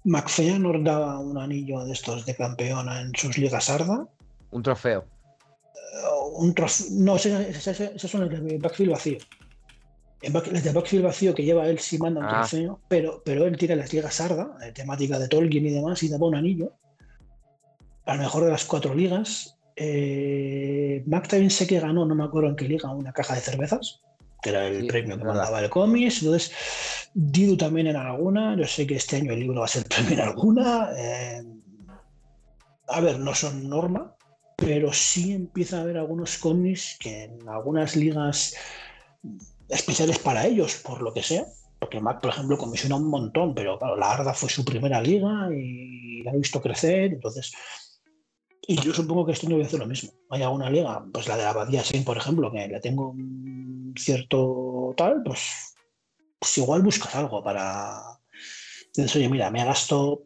McFea nos daba un anillo de estos de campeona en sus ligas Arda. Un trofeo. Uh, un trofeo. No, ese, son el de backfield vacío. El de Backfield vacío que lleva él sí manda un Ah. trofeo, pero, pero él tira las ligas Sarda, de temática de Tolkien y demás, y daba un anillo. A lo mejor de las cuatro ligas. Eh, Mac también sé que ganó, no me acuerdo en qué liga, una caja de cervezas, que era el Sí, premio que mandaba el cómics. Entonces, Didu también en alguna. Yo sé que este año el libro va a ser premio en alguna. eh, a ver, no son norma, pero sí empieza a haber algunos cómics que en algunas ligas especiales para ellos, por lo que sea. Porque Mac, por ejemplo, comisiona un montón, pero claro, la Arda fue su primera liga y la he visto crecer, entonces. Y yo supongo que este año voy a hacer lo mismo. Hay alguna liga, pues la de la Abadía Sein, por ejemplo, que la tengo cierto tal, pues, pues igual buscas algo para. Dices, oye, mira, me gasto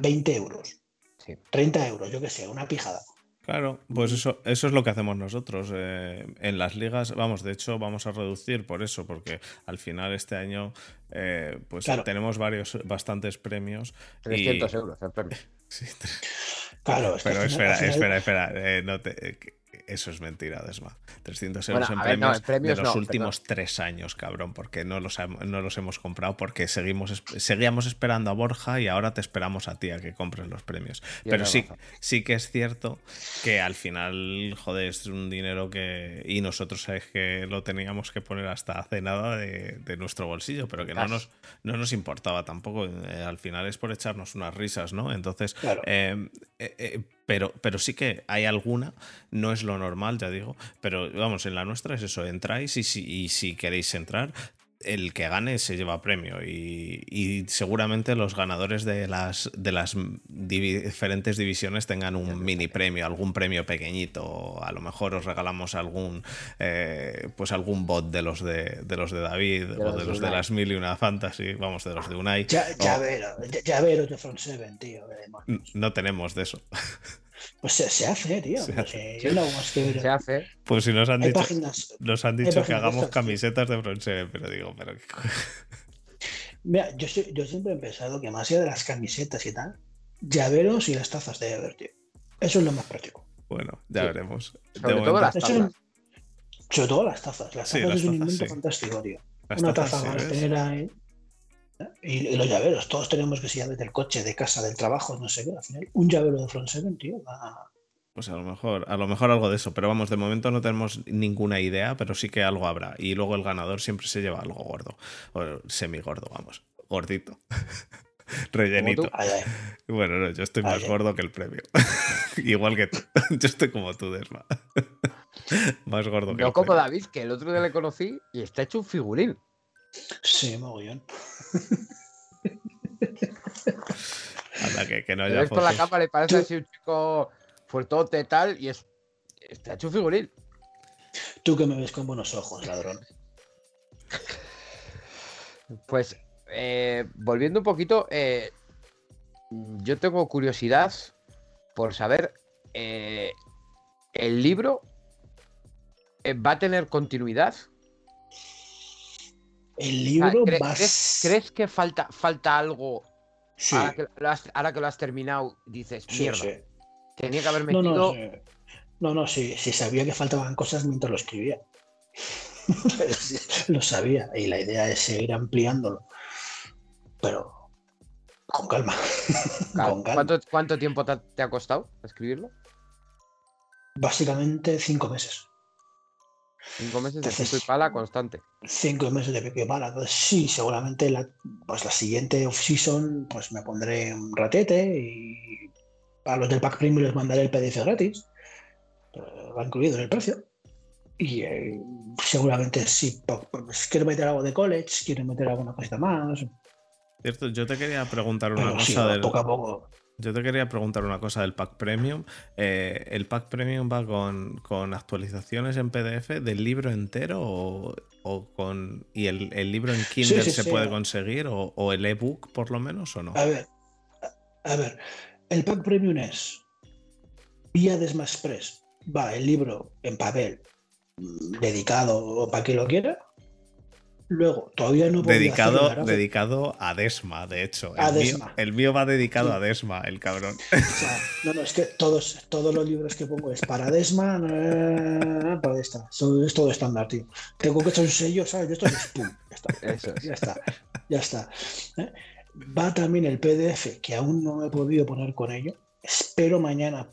20 euros, Sí. 30 euros, yo qué sé, una pijada. Claro, pues eso, eso es lo que hacemos nosotros. eh, en las ligas, vamos, de hecho, vamos a reducir por eso, porque al final este año eh, pues Claro. tenemos varios, bastantes premios. y- 300 euros el premio. Sí, Claro, es que pero espera, final- espera, espera. eh, no te- eso es mentira, Desma. 300 euros Bueno, en a ver, no, premios, en premios de los no, últimos tres años, cabrón, porque no los, no los hemos comprado porque seguimos es- seguíamos esperando a Borja y ahora te esperamos a ti a que compres los premios. Pero sí, sí que es cierto que al final, joder, es un dinero que. Y nosotros sabes que lo teníamos que poner hasta hace nada de, de nuestro bolsillo, pero que no nos, no nos importaba tampoco. eh, al final es por echarnos unas risas, ¿no? Entonces, Claro. eh, eh, pero, pero sí que hay alguna, no es lo normal, ya digo, pero vamos, en la nuestra es eso, entráis y si, y si queréis entrar, el que gane se lleva premio y, y seguramente los ganadores de las, de las divi- diferentes divisiones tengan un mini premio, algún premio pequeñito, o a lo mejor os regalamos algún eh, pues algún bot de los de, de los de David o los de de los de las mil y una fantasy, vamos, de los de Unai. Ya, o- llavero, ya- llaveros de Front Seven, tío. no tenemos de eso. Pues se, se hace, tío. Se hace. eh, yo más. Se hace. Pues si nos han Hay dicho, páginas. nos han dicho que hagamos estas, camisetas de Seven, pero digo, pero qué Mira, yo, yo siempre he pensado que más allá de las camisetas y tal, llaveros y las tazas de Ever, tío. Eso es lo más práctico. bueno, ya Sí. veremos. De Sobre todo momento, las tazas. Sobre todo las tazas. Las Sí, tazas las es un tazas, invento sí. fantástico, tío. las Una tazas, taza ahí. ¿eh? Y, y los llaveros, todos tenemos que ser llaves del coche, de casa, del trabajo, no sé qué. Al final, un llavero de Front Seven, tío, va- Pues a lo mejor, a lo mejor algo de eso, pero vamos, de momento no tenemos ninguna idea, pero sí que algo habrá. Y luego el ganador siempre se lleva algo gordo, o semi gordo, vamos, gordito, rellenito. tú. Ay, ay. Bueno, no, yo estoy más gordo que el premio. Igual que tú. Yo estoy como tú, Desma. más gordo que No el como premio. David, que el otro día le conocí y está hecho un figurín. Sí, mogollón. Anda, que, que no Le haya ves por la cama, le parece así un chico fuertote tal y es. Está hecho un figurín. Tú que me ves con buenos ojos, ladrón. Pues, eh, volviendo un poquito, eh, yo tengo curiosidad por saber, eh, ¿el libro eh, va a tener continuidad? El O sea, libro ¿cre- va a ¿crees, crees que falta, falta algo Sí, ahora, que lo has, ahora que lo has terminado? Dices, mierda, sí. tenía que haber No, metido. no, sí. no, no, sí, sí sabía que faltaban cosas mientras lo escribía. Lo sabía y la idea es seguir ampliándolo. Pero con calma. Claro, con calma. ¿Cuánto, cuánto tiempo te ha, te ha costado escribirlo? Básicamente cinco meses. Cinco meses de Entonces- pico y pala constante. Cinco meses de pico y pala. Entonces, sí, seguramente la, pues la siguiente off-season pues me pondré un ratete y a los del pack premium les mandaré el PDF gratis. Eh, Va incluido en el precio. Y eh, seguramente sí, pues, quiero meter algo de college, quiero meter alguna cosita más. Cierto, yo te quería preguntar una Pero sí, cosa del, poco a poco. Yo te quería preguntar una cosa del pack premium. Eh, ¿El pack premium va con, con actualizaciones en PDF del libro entero o, o con. y el, el libro en Kindle sí, se sí. puede conseguir o, o el ebook por lo menos o no? A ver, a, a ver, el pack premium es vía Desma Express. Va el libro en papel mm, dedicado o para quien lo quiera. Luego, todavía no Dedicado, dedicado a Desma, de hecho. El, mío, Desma. el mío va dedicado Sí. a Desma, el cabrón. O sea, no, no, es que todos, todos los libros que pongo es para Desma, para esta. Es todo estándar, tío. Tengo que echar un sello, ¿sabes? Esto es pum. Ya está. Eso es. Ya está. Ya está. ¿eh? Va también el PDF, que aún no me he podido poner con ello. Espero mañana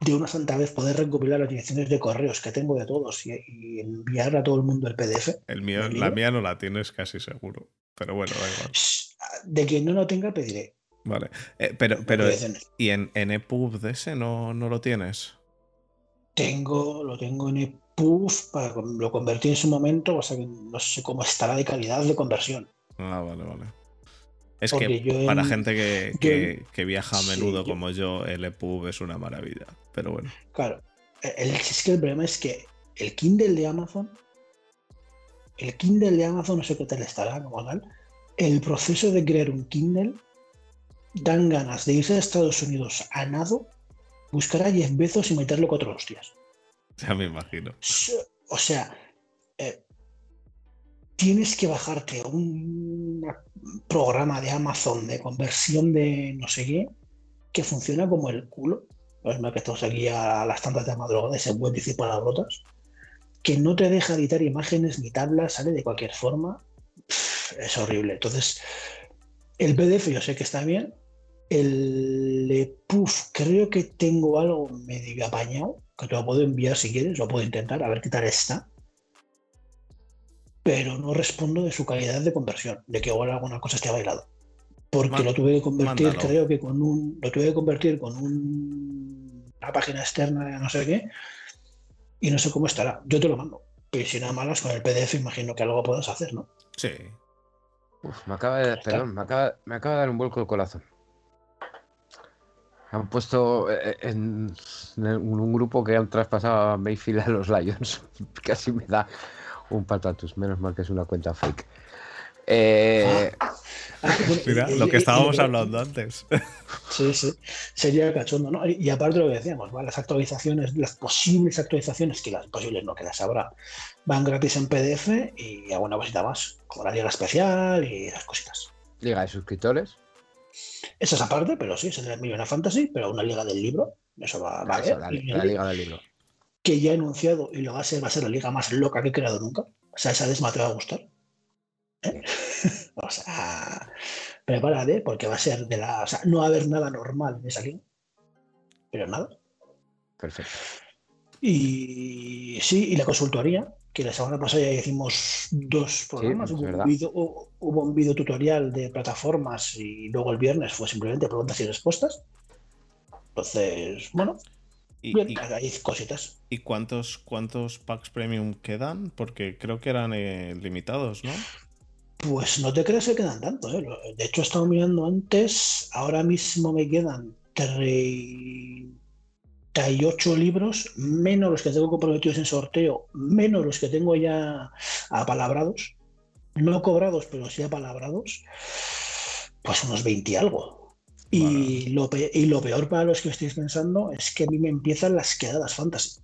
de una santa vez poder recopilar las direcciones de correos que tengo de todos y, y enviar a todo el mundo el PDF. El mío, ¿El la mía no la tienes casi seguro. Pero bueno, da igual. De quien no lo tenga, pediré. Vale. Eh, pero, pero ¿y en, en EPUB de ese no, no lo tienes? Tengo, lo tengo en EPUB, para, lo convertí en su momento, o sea que no sé cómo estará de calidad de conversión. Ah, vale, vale. Es que en- para gente que, que- en- que viaja a menudo como yo, el EPUB es una maravilla. Pero bueno. Claro, el, es que el problema es que el Kindle de Amazon, el Kindle de Amazon, no sé qué tal estará como tal, el proceso de crear un Kindle dan ganas de irse a Estados Unidos a nado, buscar a Jeff Bezos y meterlo cuatro hostias. Ya me imagino. O sea, eh, tienes que bajarte un programa de Amazon de conversión de no sé qué que funciona como el culo. Pues no que estamos aquí a las tantas de madrugada y se pueden decir palabrotas. Que no te deja editar imágenes ni tablas, sale de cualquier forma. Es horrible. Entonces, el PDF yo sé que está bien. El EPUB creo que tengo algo medio apañado, que te lo puedo enviar si quieres, lo puedo intentar, a ver qué tal está. Pero no respondo de su calidad de conversión, de que igual alguna cosa esté bailado. Porque Man- lo tuve que convertir, mándalo. creo que con un. Lo tuve que convertir con un- una página externa de no sé qué. Y no sé cómo estará. Yo te lo mando. Pero si nada malas con el PDF, imagino que algo puedas hacer, ¿no? Sí. Uf, me acaba de, está. perdón, me acaba, me acaba de dar un vuelco el corazón. Han puesto eh, en, en un grupo que han traspasado a Mayfield a los Lions. Casi me da un patatus. Menos mal que es una cuenta fake. Eh, Ah, Mira, lo que estábamos hablando antes. Sí, sí. Sería cachondo, ¿no? Y aparte lo que decíamos, ¿vale? las actualizaciones, las posibles actualizaciones, que las posibles no, que las habrá, van gratis en PDF y alguna cosita más, como la liga especial y esas cositas. Liga de suscriptores. Eso es aparte, pero sí, es el Millona Fantasy, pero una liga del libro, eso va, va a Eso, haber. la, la Liga del Libro. Que ya he anunciado y lo va a ser, va a ser la liga más loca que he creado nunca. O sea, esa desma te va a gustar. ¿eh? o sea, prepárate, porque va a ser de la. O sea, no va a haber nada normal en esa liga. Pero nada. Perfecto. Y sí, y la consultoría, que la semana pasada ya hicimos dos programas. es hubo, un video, hu- hubo un video tutorial de plataformas y luego el viernes fue simplemente preguntas y respuestas. Entonces, bueno, ¿Y, bien, y- hay cositas. y cuántos, cuántos packs premium quedan? Porque creo que eran eh, limitados, ¿no? Pues no te creas que quedan tanto. ¿eh? De hecho, he estado mirando antes, ahora mismo me quedan 38 libros, menos los que tengo comprometidos en sorteo, menos los que tengo ya apalabrados, no cobrados, pero sí apalabrados, pues unos 20 y algo. Y, lo pe- y lo peor para los que estéis pensando es que a mí me empiezan las quedadas fantasy.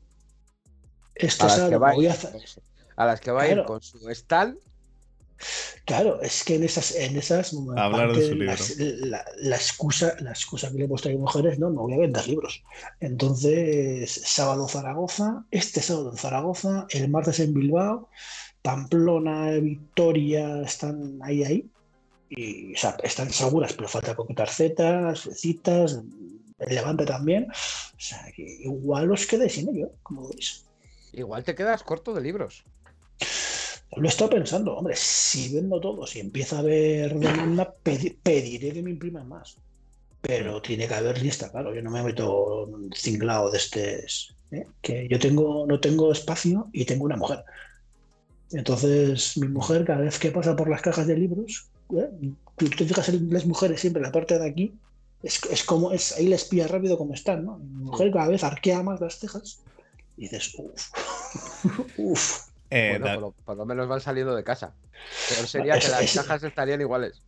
Esto A es las que algo que voy a vais, hacer. a las que va a ir Claro. con su stand. Claro, es que en esas, en esas Hablar de su las- la, la excusa, la excusa que le he puesto a mis mujeres, no, no voy a vender libros. Entonces, sábado Zaragoza, este sábado en Zaragoza, el martes en Bilbao, Pamplona, Victoria, están ahí, ahí. Y, o sea, están seguras, pero falta concretar zetas, citas, el Levante también. O sea, que igual os quedáis sin ello, como veis. Igual te quedas corto de libros. Lo he estado pensando, hombre, si vendo todo, si empieza a haber demanda, pedi- pediré que me impriman más. Pero tiene que haber lista, claro. Yo no me meto un cinglado de este. ¿eh? Que yo tengo, no tengo espacio y tengo una mujer. Entonces, mi mujer, cada vez que pasa por las cajas de libros, ¿eh? tú te fijas en las mujeres siempre la parte de aquí, es, es como es, ahí les pilla rápido como están, ¿no? Mi mujer cada vez arquea más las cejas y dices, uff, uff. Eh, Bueno, por, lo, por lo menos van saliendo de casa. Peor sería Es- que las cajas estarían iguales.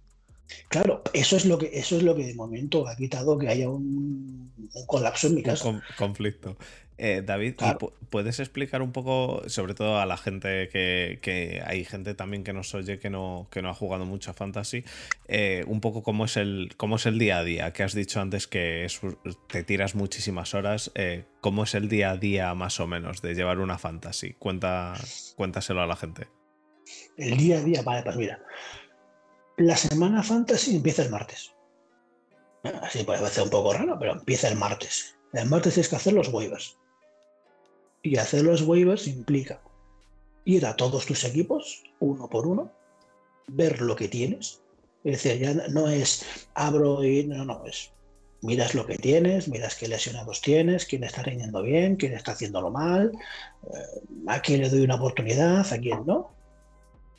Claro, eso es lo que eso es lo que de momento ha quitado que haya un, un colapso en mi un casa. con- conflicto. Eh, David, ¿puedes explicar un poco, sobre todo a la gente que, hay gente también que nos oye que no, que no ha jugado mucho a Fantasy, eh, un poco cómo es, el, cómo es el día a día? Que has dicho antes que te tiras muchísimas horas. Eh, ¿Cómo es el día a día más o menos de llevar una Fantasy? Cuenta, cuéntaselo a la gente. El día a día, vale, pues mira. La semana Fantasy empieza el martes. Así puede ser un poco raro, pero empieza el martes. El martes tienes que hacer los waivers. Y hacer los waivers implica ir a todos tus equipos, uno por uno, ver lo que tienes. Es decir, ya no es abro y no, no, es miras lo que tienes, miras qué lesionados tienes, quién está rindiendo bien, quién está haciéndolo mal, eh, a quién le doy una oportunidad, a quién no.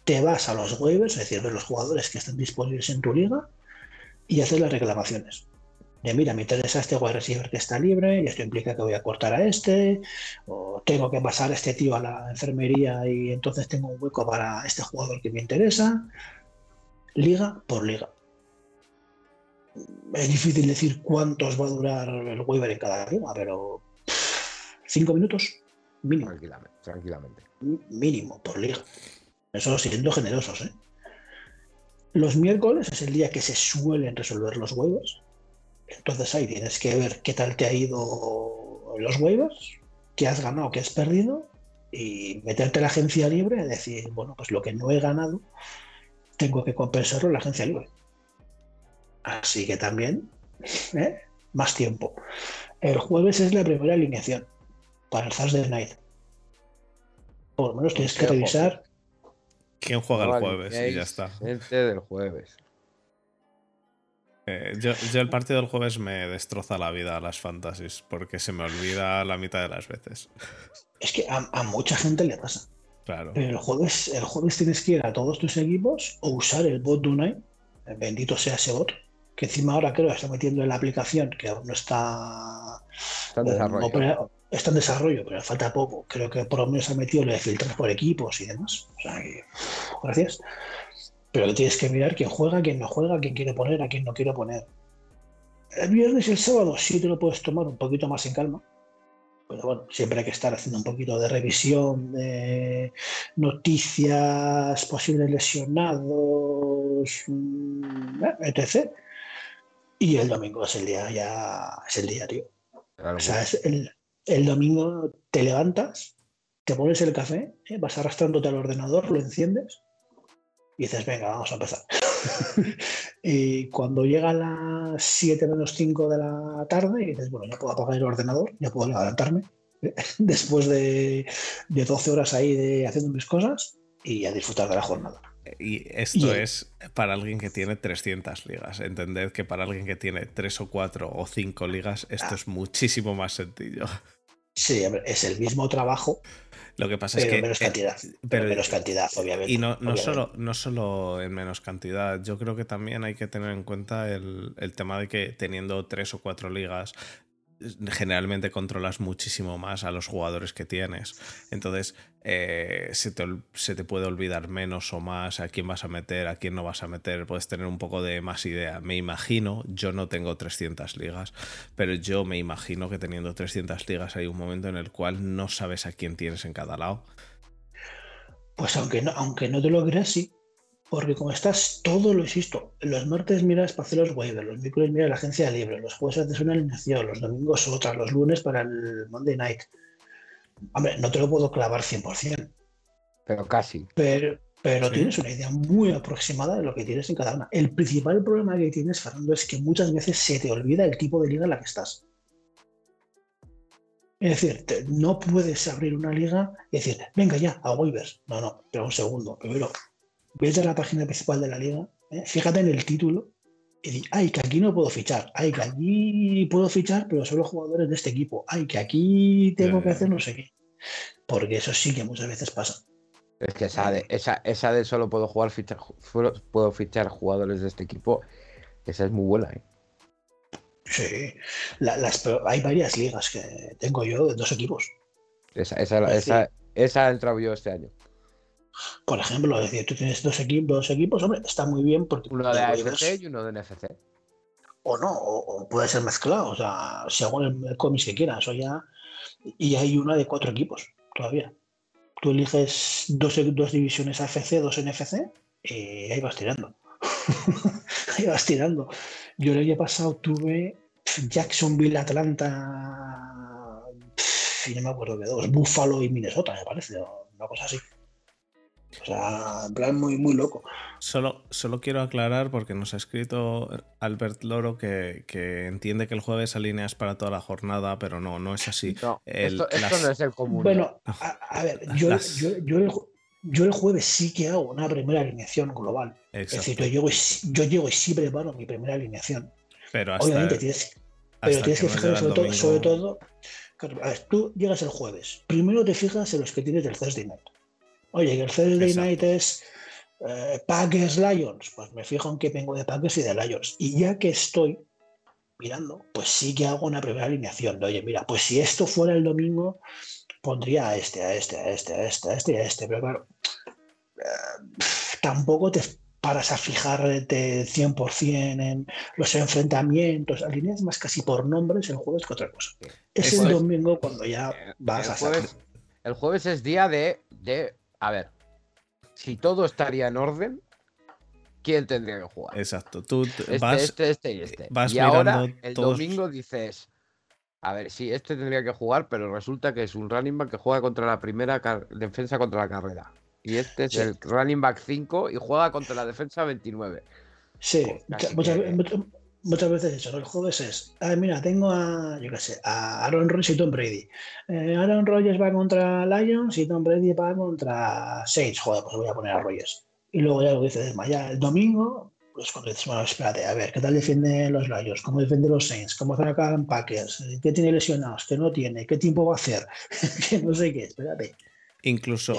Te vas a los waivers, es decir, ver los jugadores que están disponibles en tu liga y hacer las reclamaciones de mira, me interesa este wide receiver que está libre y esto implica que voy a cortar a este, o tengo que pasar a este tío a la enfermería y entonces tengo un hueco para este jugador que me interesa. Liga por liga. Es difícil decir cuántos va a durar el waiver en cada liga, pero cinco minutos mínimo. Tranquilamente, tranquilamente. Mínimo por liga. Eso siendo generosos, ¿eh? Los miércoles es el día que se suelen resolver los waivers entonces ahí tienes que ver qué tal te ha ido los waivers, qué has ganado, qué has perdido y meterte en la agencia libre y decir, bueno, pues lo que no he ganado tengo que compensarlo en la agencia libre. Así que también, ¿eh? más tiempo. El jueves es la primera alineación para el Thursday Night. Por lo menos tienes que revisar. ¿Quién juega el jueves? Y ya está. Gente del jueves. Eh, yo, el partido del jueves me destroza la vida a las fantasies porque se me olvida la mitad de las veces. Es que a, mucha gente le pasa. Claro. Pero el jueves, el jueves tienes que ir a todos tus equipos o usar el bot Dunay. Bendito sea ese bot. Que encima ahora creo que está metiendo en la aplicación, que aún no está. Está en desarrollo. está en desarrollo, pero falta poco. Creo que por lo menos ha metido lo de filtrar por equipos y demás. O sea que. Gracias. Pero tienes que mirar quién juega, quién no juega, quién quiere poner, a quién no quiere poner. El viernes y el sábado sí te lo puedes tomar un poquito más en calma. Pero bueno, siempre hay que estar haciendo un poquito de revisión de noticias, posibles lesionados, mm, etc. Y el domingo es el día, ya es el día, tío. O sea, es el, el, domingo te levantas, te pones el café, ¿eh? vas arrastrándote al ordenador, lo enciendes y dices, venga, vamos a empezar. y cuando llega a las 7 menos 5 de la tarde, y dices, bueno, ya puedo apagar el ordenador, ya puedo levantarme, después de, de 12 horas ahí de haciendo mis cosas y a disfrutar de la jornada. Y esto es para alguien que tiene 300 ligas. Entended que para alguien que tiene 3 o 4 o 5 ligas, esto ah. es muchísimo más sencillo. Sí, es el mismo trabajo, lo que pasa es que. Menos cantidad. pero, menos cantidad, obviamente. Y no, no, Solo, no solo en menos cantidad. Yo creo que también hay que tener en cuenta el, el tema de que teniendo tres o cuatro ligas, generalmente controlas muchísimo más a los jugadores que tienes. Entonces, eh, se, te, puede olvidar menos o más a quién vas a meter, a quién no vas a meter. Puedes tener un poco de más idea. Me imagino, yo no tengo 300 ligas, pero yo me imagino que teniendo 300 ligas hay un momento en el cual no sabes a quién tienes en cada lado. Pues aunque no, aunque no te lo creas, sí. Porque como estás todo lo insisto, los martes miras para hacer los waivers, los miércoles miras la agencia libre, los jueves haces una alineación, los domingos otra, los lunes para el Monday Night. Hombre, no te lo puedo clavar 100%. Pero casi. Pero, pero tienes una idea muy aproximada de lo que tienes en cada una. El principal problema que tienes, Fernando, es que muchas veces se te olvida el tipo de liga en la que estás. Es decir, no puedes abrir una liga y decir, venga ya, a waivers. No, no, pero un segundo. Primero, vete a la página principal de la liga, ¿eh? fíjate en el título y di, ay, que aquí no puedo fichar, ay, que aquí puedo fichar, pero solo jugadores de este equipo, ay, que aquí tengo que hacer no sé qué. Porque eso sí que muchas veces pasa. Es que esa de, esa, esa de solo puedo jugar fichar, puedo fichar jugadores de este equipo, esa es muy buena, ¿eh? Sí, las, hay varias ligas que tengo yo de dos equipos. Esa, esa, esa, esa he entrado yo este año. Por ejemplo, es decir, tú tienes dos equipos, dos equipos, hombre, está muy bien porque. Uno de AFC y uno de NFC. O no, o, puede ser mezclado. O sea, según el, cómic que quieras, o ya. Y hay una de cuatro equipos todavía. Tú eliges dos, dos divisiones AFC, dos NFC, y ahí vas tirando. ahí vas tirando. Yo el año pasado tuve Jacksonville, Atlanta, y no me acuerdo de dos, Buffalo y Minnesota, me parece, una cosa así. O sea, en plan muy, muy loco. Solo, solo quiero aclarar, porque nos ha escrito Albert Loro que, entiende que el jueves alineas para toda la jornada, pero no, no es así. esto, no es el común. Bueno, a, ver, yo, el, jueves sí que hago una primera alineación global. Es decir, yo llego, yo llego y sí preparo mi primera alineación. Pero Obviamente tienes, pero tienes que, fijar sobre todo, sobre todo, a ver, tú llegas el jueves. Primero te fijas en los que tienes del Thursday Night. Oye, el Thursday Night es eh, Packers Lions. Pues me fijo en que vengo de Packers y de Lions. Y ya que estoy mirando, pues sí que hago una primera alineación. Oye, mira, pues si esto fuera el domingo, pondría a este, a este, a este, a este, a este y a este. Pero claro, eh, tampoco te paras a fijarte 100% en los enfrentamientos, alineas más casi por nombres el jueves que otra cosa. Es el domingo cuando ya eh, vas a jueves, El jueves es día de, de a ver, si todo estaría en orden, ¿quién tendría que jugar? Exacto. Tú este, vas, este, este y este. y ahora, el domingo dices, a ver, sí, este tendría que jugar, pero resulta que es un running back que juega contra la primera defensa contra la carrera. Y este es el running back 5 y juega contra la defensa 29. Sí, muchas, muchas veces eso, el jueves es, ah, mira, tengo a, yo qué sé, a Aaron Rodgers y Tom Brady. Eh, Aaron Rodgers va contra Lions y Tom Brady va contra Saints. Joder, pues voy a poner a Rodgers. Y luego ya lo dices, ya el domingo, pues cuando dices, bueno, espérate, a ver, ¿qué tal defienden los Lions? ¿Cómo defienden los Saints? ¿Cómo en Packers? ¿Qué tiene lesionados? ¿Qué no tiene? ¿Qué tiempo va a hacer? que no sé qué, espérate. Incluso,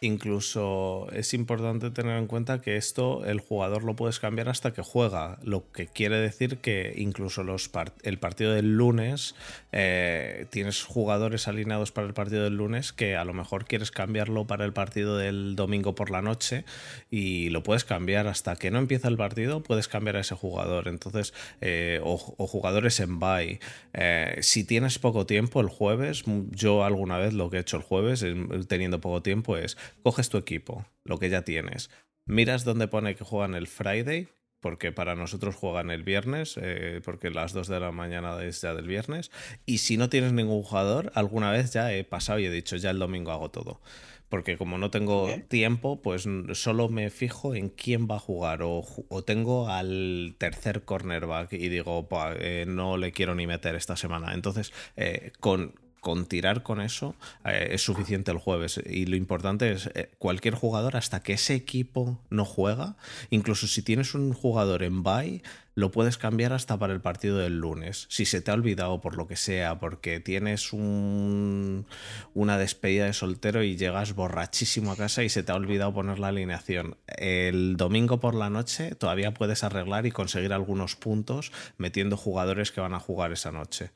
incluso es importante tener en cuenta que esto el jugador lo puedes cambiar hasta que juega, lo que quiere decir que incluso los el partido del lunes eh, tienes jugadores alineados para el partido del lunes que a lo mejor quieres cambiarlo para el partido del domingo por la noche y lo puedes cambiar hasta que no empieza el partido, puedes cambiar a ese jugador. Entonces, eh, o, jugadores en bye. Eh, si tienes poco tiempo el jueves, yo alguna vez lo que he hecho el jueves teniendo poco tiempo es, coges tu equipo, lo que ya tienes, miras dónde pone que juegan el Friday, porque para nosotros juegan el viernes, eh, porque las 2 de la mañana es ya del viernes, y si no tienes ningún jugador, alguna vez ya he pasado y he dicho, ya el domingo hago todo. Porque como no tengo tiempo, pues solo me fijo en quién va a jugar. O, tengo al tercer cornerback y digo, eh, no le quiero ni meter esta semana. Entonces, eh, con, con tirar con eso eh, es suficiente el jueves. Y lo importante es eh, cualquier jugador, hasta que ese equipo no juega, incluso si tienes un jugador en bye, lo puedes cambiar hasta para el partido del lunes. Si se te ha olvidado por lo que sea, porque tienes un, una despedida de soltero y llegas borrachísimo a casa y se te ha olvidado poner la alineación. El domingo por la noche todavía puedes arreglar y conseguir algunos puntos metiendo jugadores que van a jugar esa noche.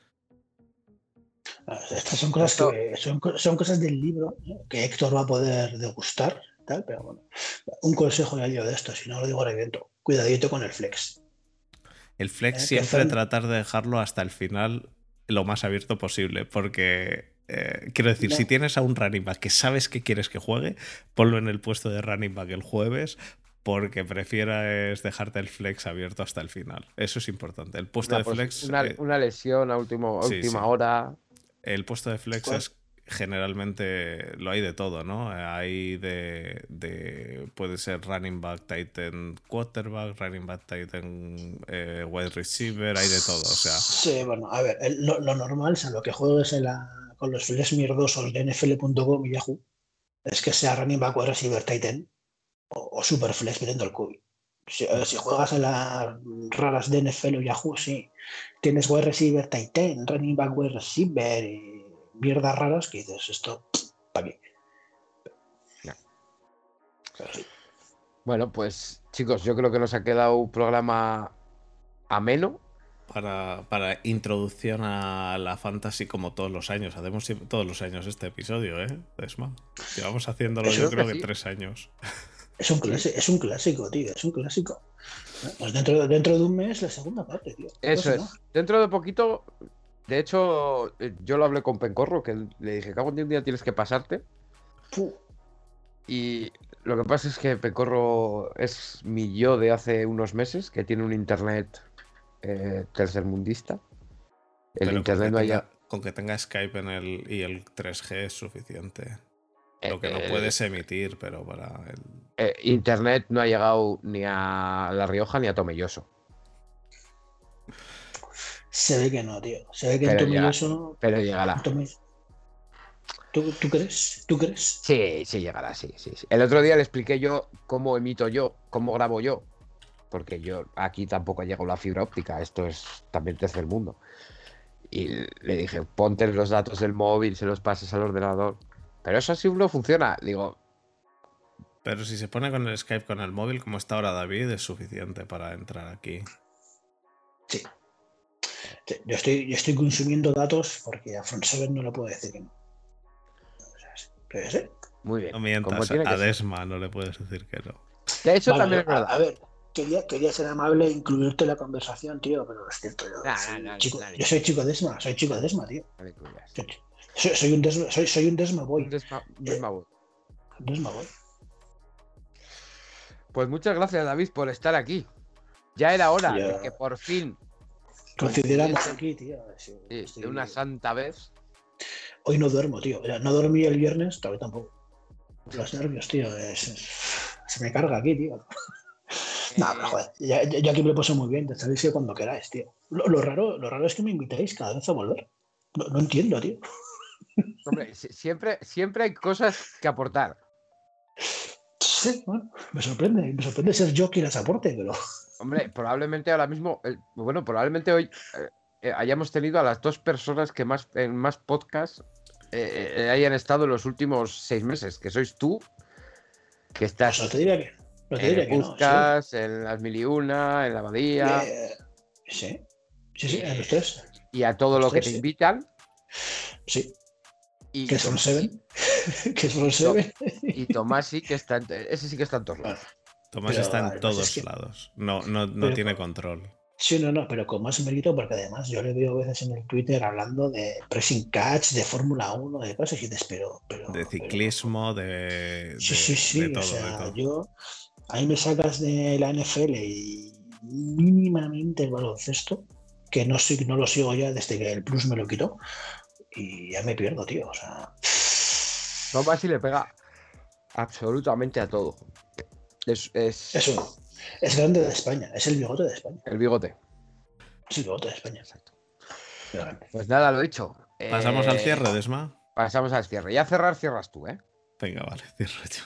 Estas son cosas, que, son, cosas del libro que Héctor va a poder degustar, tal, pero bueno, un consejo ya yo de esto, si no lo digo reviento, cuidadito con el flex. El flex eh, siempre tratar de dejarlo hasta el final lo más abierto posible, porque eh, quiero decir, si tienes a un running back que sabes que quieres que juegue, ponlo en el puesto de running back el jueves, porque prefieras dejarte el flex abierto hasta el final. Eso es importante. El puesto de flex. Una, lesión a último, última hora. El puesto de flex es generalmente lo hay de todo, ¿no? Hay de, puede ser running back, titan, quarterback, running back, titan, eh, wide receiver, hay de todo, o sea. Sí, bueno, a ver, lo, normal, o lo que en la, con los flex mierdosos de NFL.com y Yahoo, es que sea running back, wide receiver, titan o, super flex viendo el cubi. Si, eh, si, juegas en las raras de NFL o Yahoo, sí tienes wide receiver Titan, running back wide receiver y mierdas raras que dices, esto, ¿para qué? Bueno, pues chicos, yo creo que nos ha quedado un programa ameno. Para, para introducción a la fantasy como todos los años. Hacemos todos los años este episodio, ¿eh? Desma. Llevamos haciéndolo yo creo que, tres años. Es un, clásico, es un clásico, tío, es un clásico. Pues dentro, dentro de un mes la segunda parte, tío. Eso es. Dentro de poquito De hecho, eh, yo lo hablé con Pencorro, que le dije, cago en un día tienes que pasarte. Y lo que pasa es que Pencorro es mi yo de hace unos meses, que tiene un internet eh, tercermundista. El Pero internet con no haya. tenga, con que tenga Skype en el, y el 3G es suficiente. Lo que no eh, puedes emitir, pero para el. eh, internet no ha llegado ni a La Rioja ni a Tomelloso. Se ve que no, tío. Se ve que Pero en ya. Tomelloso. Pero llegará. ¿Tú, ¿Tú crees? ¿Tú crees? Sí, sí, llegará, sí, sí, sí. El otro día le expliqué yo cómo emito yo, cómo grabo yo. Porque yo aquí tampoco ha llegado la fibra óptica, esto es también tercer mundo. Y le dije, ponte los datos del móvil, se los pases al ordenador. Pero eso así no funciona. Digo, Pero si se pone con el Skype con el móvil, como está ahora David, es suficiente para entrar aquí. Sí. Sí, Yo estoy, yo estoy consumiendo datos porque a Front 7 no le puedo decir que no. Sí. Sí. muy bien. No como mientas, tiene que a ser. Desma no le puedes decir que no. Que eso Vale, también es a, verdad. a ver, quería, quería ser amable e incluirte en la conversación, tío, pero es cierto. Yo, Nah, soy, nah, nah, chico, nah, yo soy chico desma, soy chico desma, tío. Soy, un desma, soy, soy un desma boy. Un desma- un desmabot. Desma boy. Pues muchas gracias, David, por estar aquí. Ya era hora de que por fin, Consideramos aquí, tío. sí, sí, estoy- de una santa vez, Hoy no duermo, tío. Mira, No dormí el viernes, todavía tampoco. Los nervios, tío. es- es- se me carga aquí, tío. No, pero joder, ya aquí me lo paso muy bien, te sabéis que cuando queráis, tío. Lo, lo raro, lo raro es que me invitéis cada vez a volver. No, no entiendo, tío. Hombre, si- siempre, siempre hay cosas que aportar. Sí, bueno, me sorprende, me sorprende ser yo quien las aporte, pero Hombre, probablemente ahora mismo, eh, bueno, probablemente hoy eh, eh, hayamos tenido a las dos personas que más en más podcasts eh, eh, hayan estado en los últimos seis meses, que sois tú, que estás pues no te diría que, no te en diría que no. sí. podcast, en las mil y una, en la abadía, sí, sí, sí, a los tres. y a todo lo los que te invitan. Sí, Y, que es From Seven. que es From Seven. y Tomás sí que está, en- ese sí que está en todos lados. Tomás Pero, está en además, todos es que- lados. No, no, no Pero- tiene control. Sí, no, no, pero con más mérito porque además yo le veo a veces en el Twitter hablando de pressing catch, de Fórmula 1, de cosas y dices, pero, pero... De pero- ciclismo, de, Sí, sí, sí. de o sea, de todo. yo ahí me sacas de la NFL y mínimamente el baloncesto, que no, no lo sigo ya desde que el Plus me lo quitó, y ya me pierdo, tío. O sea, Tomás sí le pega absolutamente a todo. Es, es es uno. Es grande de España, es el bigote de España. el bigote. Es el bigote de España. Exacto. Pues nada, lo dicho. Pasamos al Eh, cierre, Desma. Pasamos al cierre. Ya cerrar, cierras tú, ¿eh? Venga, vale, cierro yo.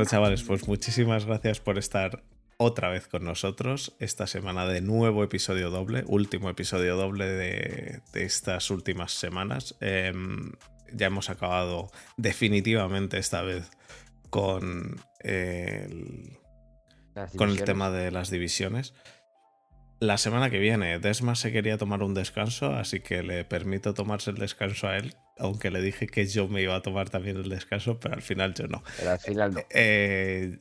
Bueno, chavales, pues muchísimas gracias por estar otra vez con nosotros. Esta semana de nuevo episodio doble, último episodio doble de, de estas últimas semanas. Em, ya hemos acabado definitivamente esta vez con el, con el tema de las divisiones. La semana que viene, Desma se quería tomar un descanso, así que le permito tomarse el descanso a él, aunque le dije que yo me iba a tomar también el descanso, pero al final yo no. Pero al final no. Eh,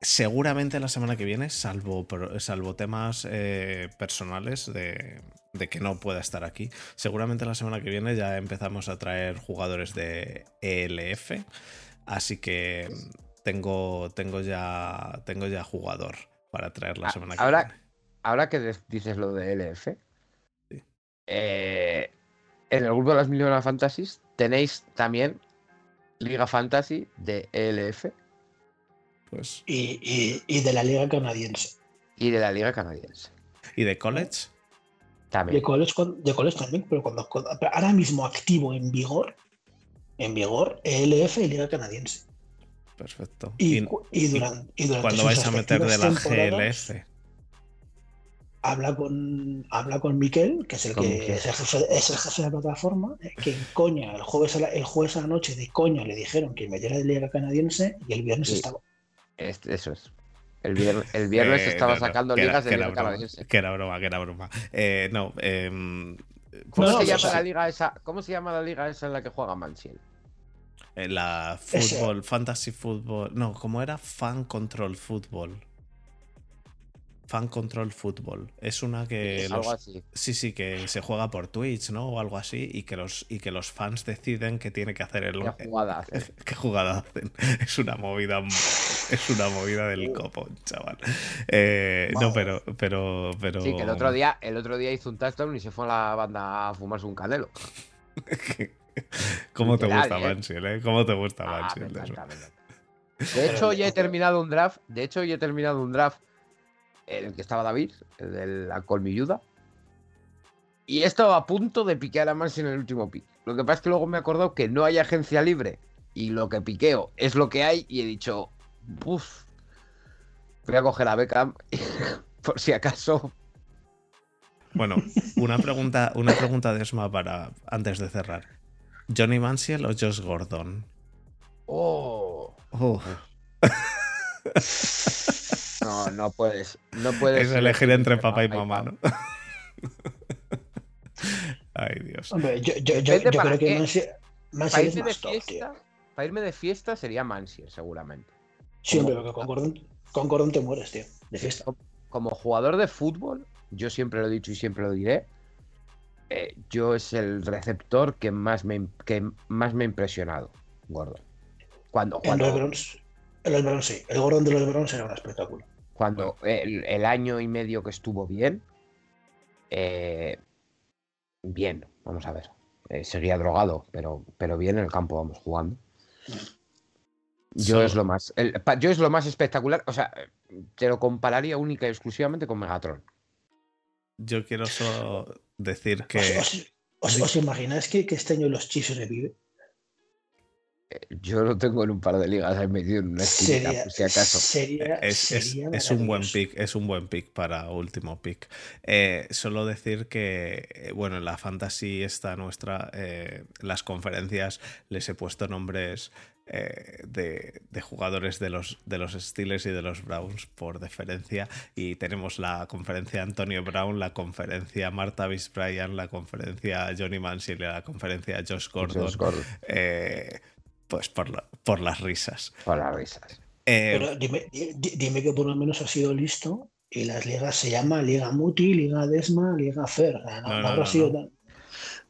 seguramente la semana que viene, salvo, salvo temas eh, personales de, de que no pueda estar aquí, seguramente la semana que viene ya empezamos a traer jugadores de ELF, así que tengo, tengo, ya, tengo ya jugador para traer la Ah, semana que ahora- viene. Ahora que dices lo de LF, Sí. eh, en el grupo de las Millionaire Fantasies tenéis también Liga Fantasy de ELF Pues, Y, y- y de la Liga Canadiense. y de la Liga Canadiense. ¿Y de college? De También. college, con- de college también, pero cuando, cuando- ahora mismo activo en vigor, en vigor, ELF y Liga Canadiense. Perfecto. Y, ¿Y, durante, y durante cuándo sus vais a meter de la GLF? Habla con, habla con Miquel, que es el Con que es el, jefe, es el jefe de la plataforma, eh, que en coña, el jueves, a la, el jueves a la noche de coña le dijeron que metiera de Liga Canadiense y el viernes Sí. estaba. Este- eso es. El viernes, el viernes Eh, estaba no, no, sacando ligas de que era Liga broma, Canadiense. Que era broma, que era broma. Eh, no, em, ¿Cómo No, se no, llama la liga esa? ¿Cómo se llama la liga esa en la que juega Mansiel? La Ese. fútbol, fantasy fútbol. No, ¿cómo era? Fan Control Fútbol. Fan Control Fútbol. Es una que. Algo los- así. Sí, sí, que se juega por Twitch, ¿no? O algo así. Y que los, y que los fans deciden qué tiene que hacer el. ¿Qué jugada hace? ¿Qué jugada hacen? Es una movida. Es una movida del copón, chaval. Eh, no, pero, pero, pero. Sí, que el otro día, el otro día hizo un touchdown y se fue a la banda a fumarse un canelo. ¿Cómo te gusta ¿eh? Mansell, eh? ¿Cómo te gusta Ah, me encanta. De hecho, ya he terminado un draft. De hecho, ya he terminado un draft en el que estaba David, el de la colmilluda. Y he estado a punto de piquear a Mansi en el último pick. Lo que pasa es que luego me he acordado que no hay agencia libre y lo que piqueo es lo que hay y he dicho, uff, voy a coger a Beckham por si acaso. Bueno, una pregunta, una pregunta de Esma para antes de cerrar. ¿Johnny Manziel o Josh Gordon? Oh, Oh, no, no puedes, no puedes es elegir entre papá y papá mamá, ¿no? Ay, Dios. Hombre, yo, yo, yo, Depende yo para creo que qué. Mansi- Para es irme, de más top, tío. fiesta, para irme de fiesta sería Mansier, seguramente. Como- porque con Gordon, con Gordon te mueres, tío. De fiesta. como jugador de fútbol, yo siempre lo he dicho y siempre lo diré, eh, yo es el receptor que más me, que más me ha impresionado, Gordo. Cuando, En los cuando, en los Browns sí. El Gordon de los Browns era un espectáculo. Cuando el, el año y medio que estuvo bien, eh, bien, vamos a ver. Eh, seguía drogado, pero, pero bien en el campo, vamos jugando. Yo es lo más. el- pa- yo es lo más espectacular. O sea, te lo compararía única y exclusivamente con Megatron. Yo quiero solo decir que. ¿Os, os- os- os imagináis que, que este año los Chiefs revive? Eh, Yo lo tengo en un par de ligas ahí metido en una Sería, por si acaso. sería, Es, es- sería es un buen pick, es un buen pick para último pick. Eh, solo decir que, eh, bueno, en la fantasy esta nuestra, eh, las conferencias les he puesto nombres eh, de, de jugadores de los, de los Steelers y de los Browns por deferencia. Y tenemos la conferencia Antonio Brown, la conferencia Marta Bryan, la conferencia Johnny Manziel y la conferencia Josh Gordon. Josh Gordon, eh, pues por, la- por las risas. por las risas. Eh, Pero dime, di- di- dime que por lo menos ha sido listo y las ligas se llama Liga Muti, Liga Desma, Liga Fer. Sea, No, No, no no, habrá no, sido no. tan-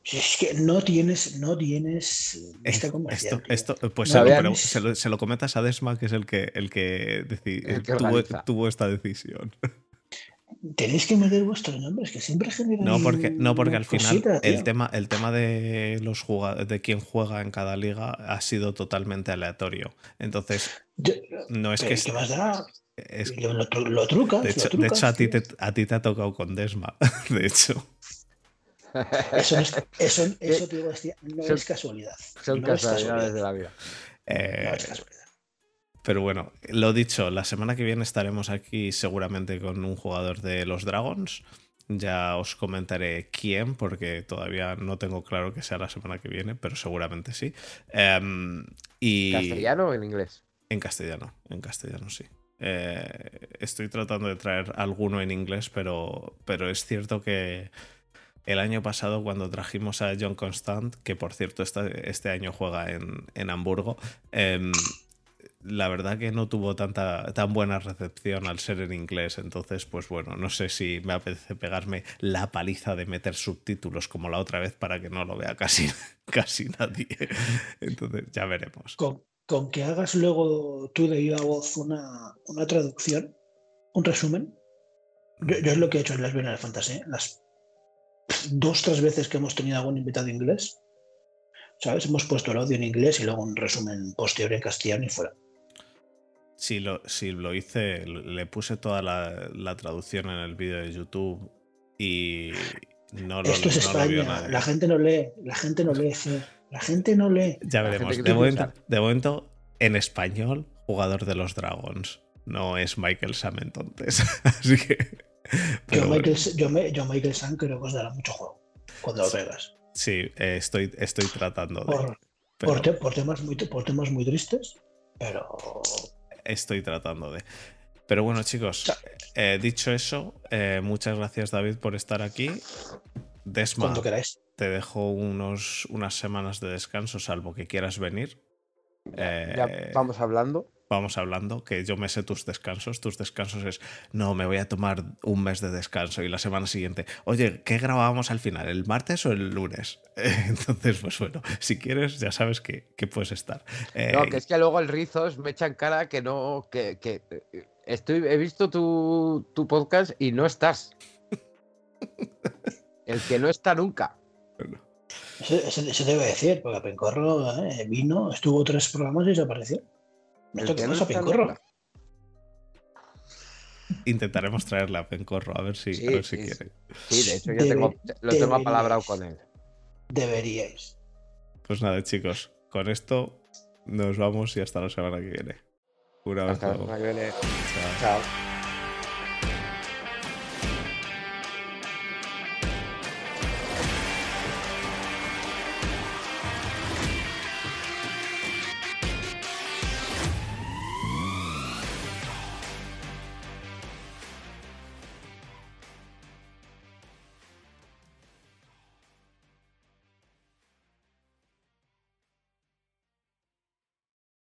Si es que no tienes, no tienes comercial. Esto, esto, pues No se, lo, se, lo, se lo comentas a Desma, que es el que, el que, deci- El que tuvo, organiza. tuvo esta decisión. Tenéis que meter vuestros nombres, que siempre generan. No, porque, no, porque al final el tema, el tema de los de quién juega en cada liga ha sido totalmente aleatorio. Entonces, Yo- no es que ¿Qué es, más da? es- Lo, lo lo trucas. de lo hecho, de trucas, hecho a ti te, a ti te ha tocado con Desma. De hecho. Eso, no es, eso, eso te digo, no es casualidad. Son no es casualidades de la vida. eh, No es casualidad. Pero bueno, lo dicho, la semana que viene estaremos aquí seguramente con un jugador de los Dragons. Ya os comentaré quién, porque todavía no tengo claro que sea la semana que viene, pero seguramente sí. Em, y ¿Castellano o en inglés? en castellano, en castellano sí. Eh, estoy tratando de traer alguno en inglés, pero, pero es cierto que el año pasado cuando trajimos a John Constant, que por cierto este, este año juega en, en Hamburgo, em, la verdad que no tuvo tanta tan buena recepción al ser en inglés. Entonces, pues bueno, no sé si me apetece pegarme la paliza de meter subtítulos como la otra vez para que no lo vea casi, casi nadie. Entonces, ya veremos. Con, con que hagas luego tú de viva voz una, una traducción, un resumen. Yo, es lo que he hecho en las Bienales Fantasy. ¿eh? Las dos, tres veces que hemos tenido algún invitado inglés, ¿sabes? Hemos puesto el audio en inglés y luego un resumen posterior en castellano y fuera. Si lo, si lo hice, le puse toda la, la traducción en el vídeo de YouTube y no lo, Esto es no lo vio España, nadie. la gente no lee, la gente no lee, la gente no lee. Ya veremos. De momento, de momento, en español, jugador de los Dragons. No es Michael Sam entonces. Así que. Yo, bueno, Michael, yo, me- yo Michael San creo que os dará mucho juego cuando lo pegas. sí, eh, estoy, estoy tratando de. Por, pero por, te- por temas muy, por temas muy tristes, pero Estoy tratando de. Pero bueno, chicos, eh, dicho eso, eh, muchas gracias, David, por estar aquí. Desma, te dejo unos, unas semanas de descanso, salvo que quieras venir. Ya Eh, vamos hablando. Vamos hablando, que yo me sé tus descansos. Tus descansos es, no, me voy a tomar un mes de descanso y la semana siguiente, oye, ¿qué grabábamos al final? ¿El martes o el lunes? Entonces, pues bueno, si quieres, ya sabes que, que puedes estar. Eh, No, que es que luego el Rizos me echa en cara que no, que, que eh, estoy, he visto tu, tu podcast y no estás. El que no está nunca. bueno, Eso, eso, eso te iba a decir, porque Pencorro eh, vino, estuvo tres programas y desapareció. Me El toca que no a está Pencorro. nunca. intentaremos traerla a Pencorro, a ver si, Sí, a ver si sí, quiere. Sí, de hecho yo Debe- tengo, lo tengo apalabrado con él. Deberíais. Pues nada, chicos, con esto nos vamos y hasta la semana que viene. Un Hasta la abrazo. semana que viene. Chao. Chao.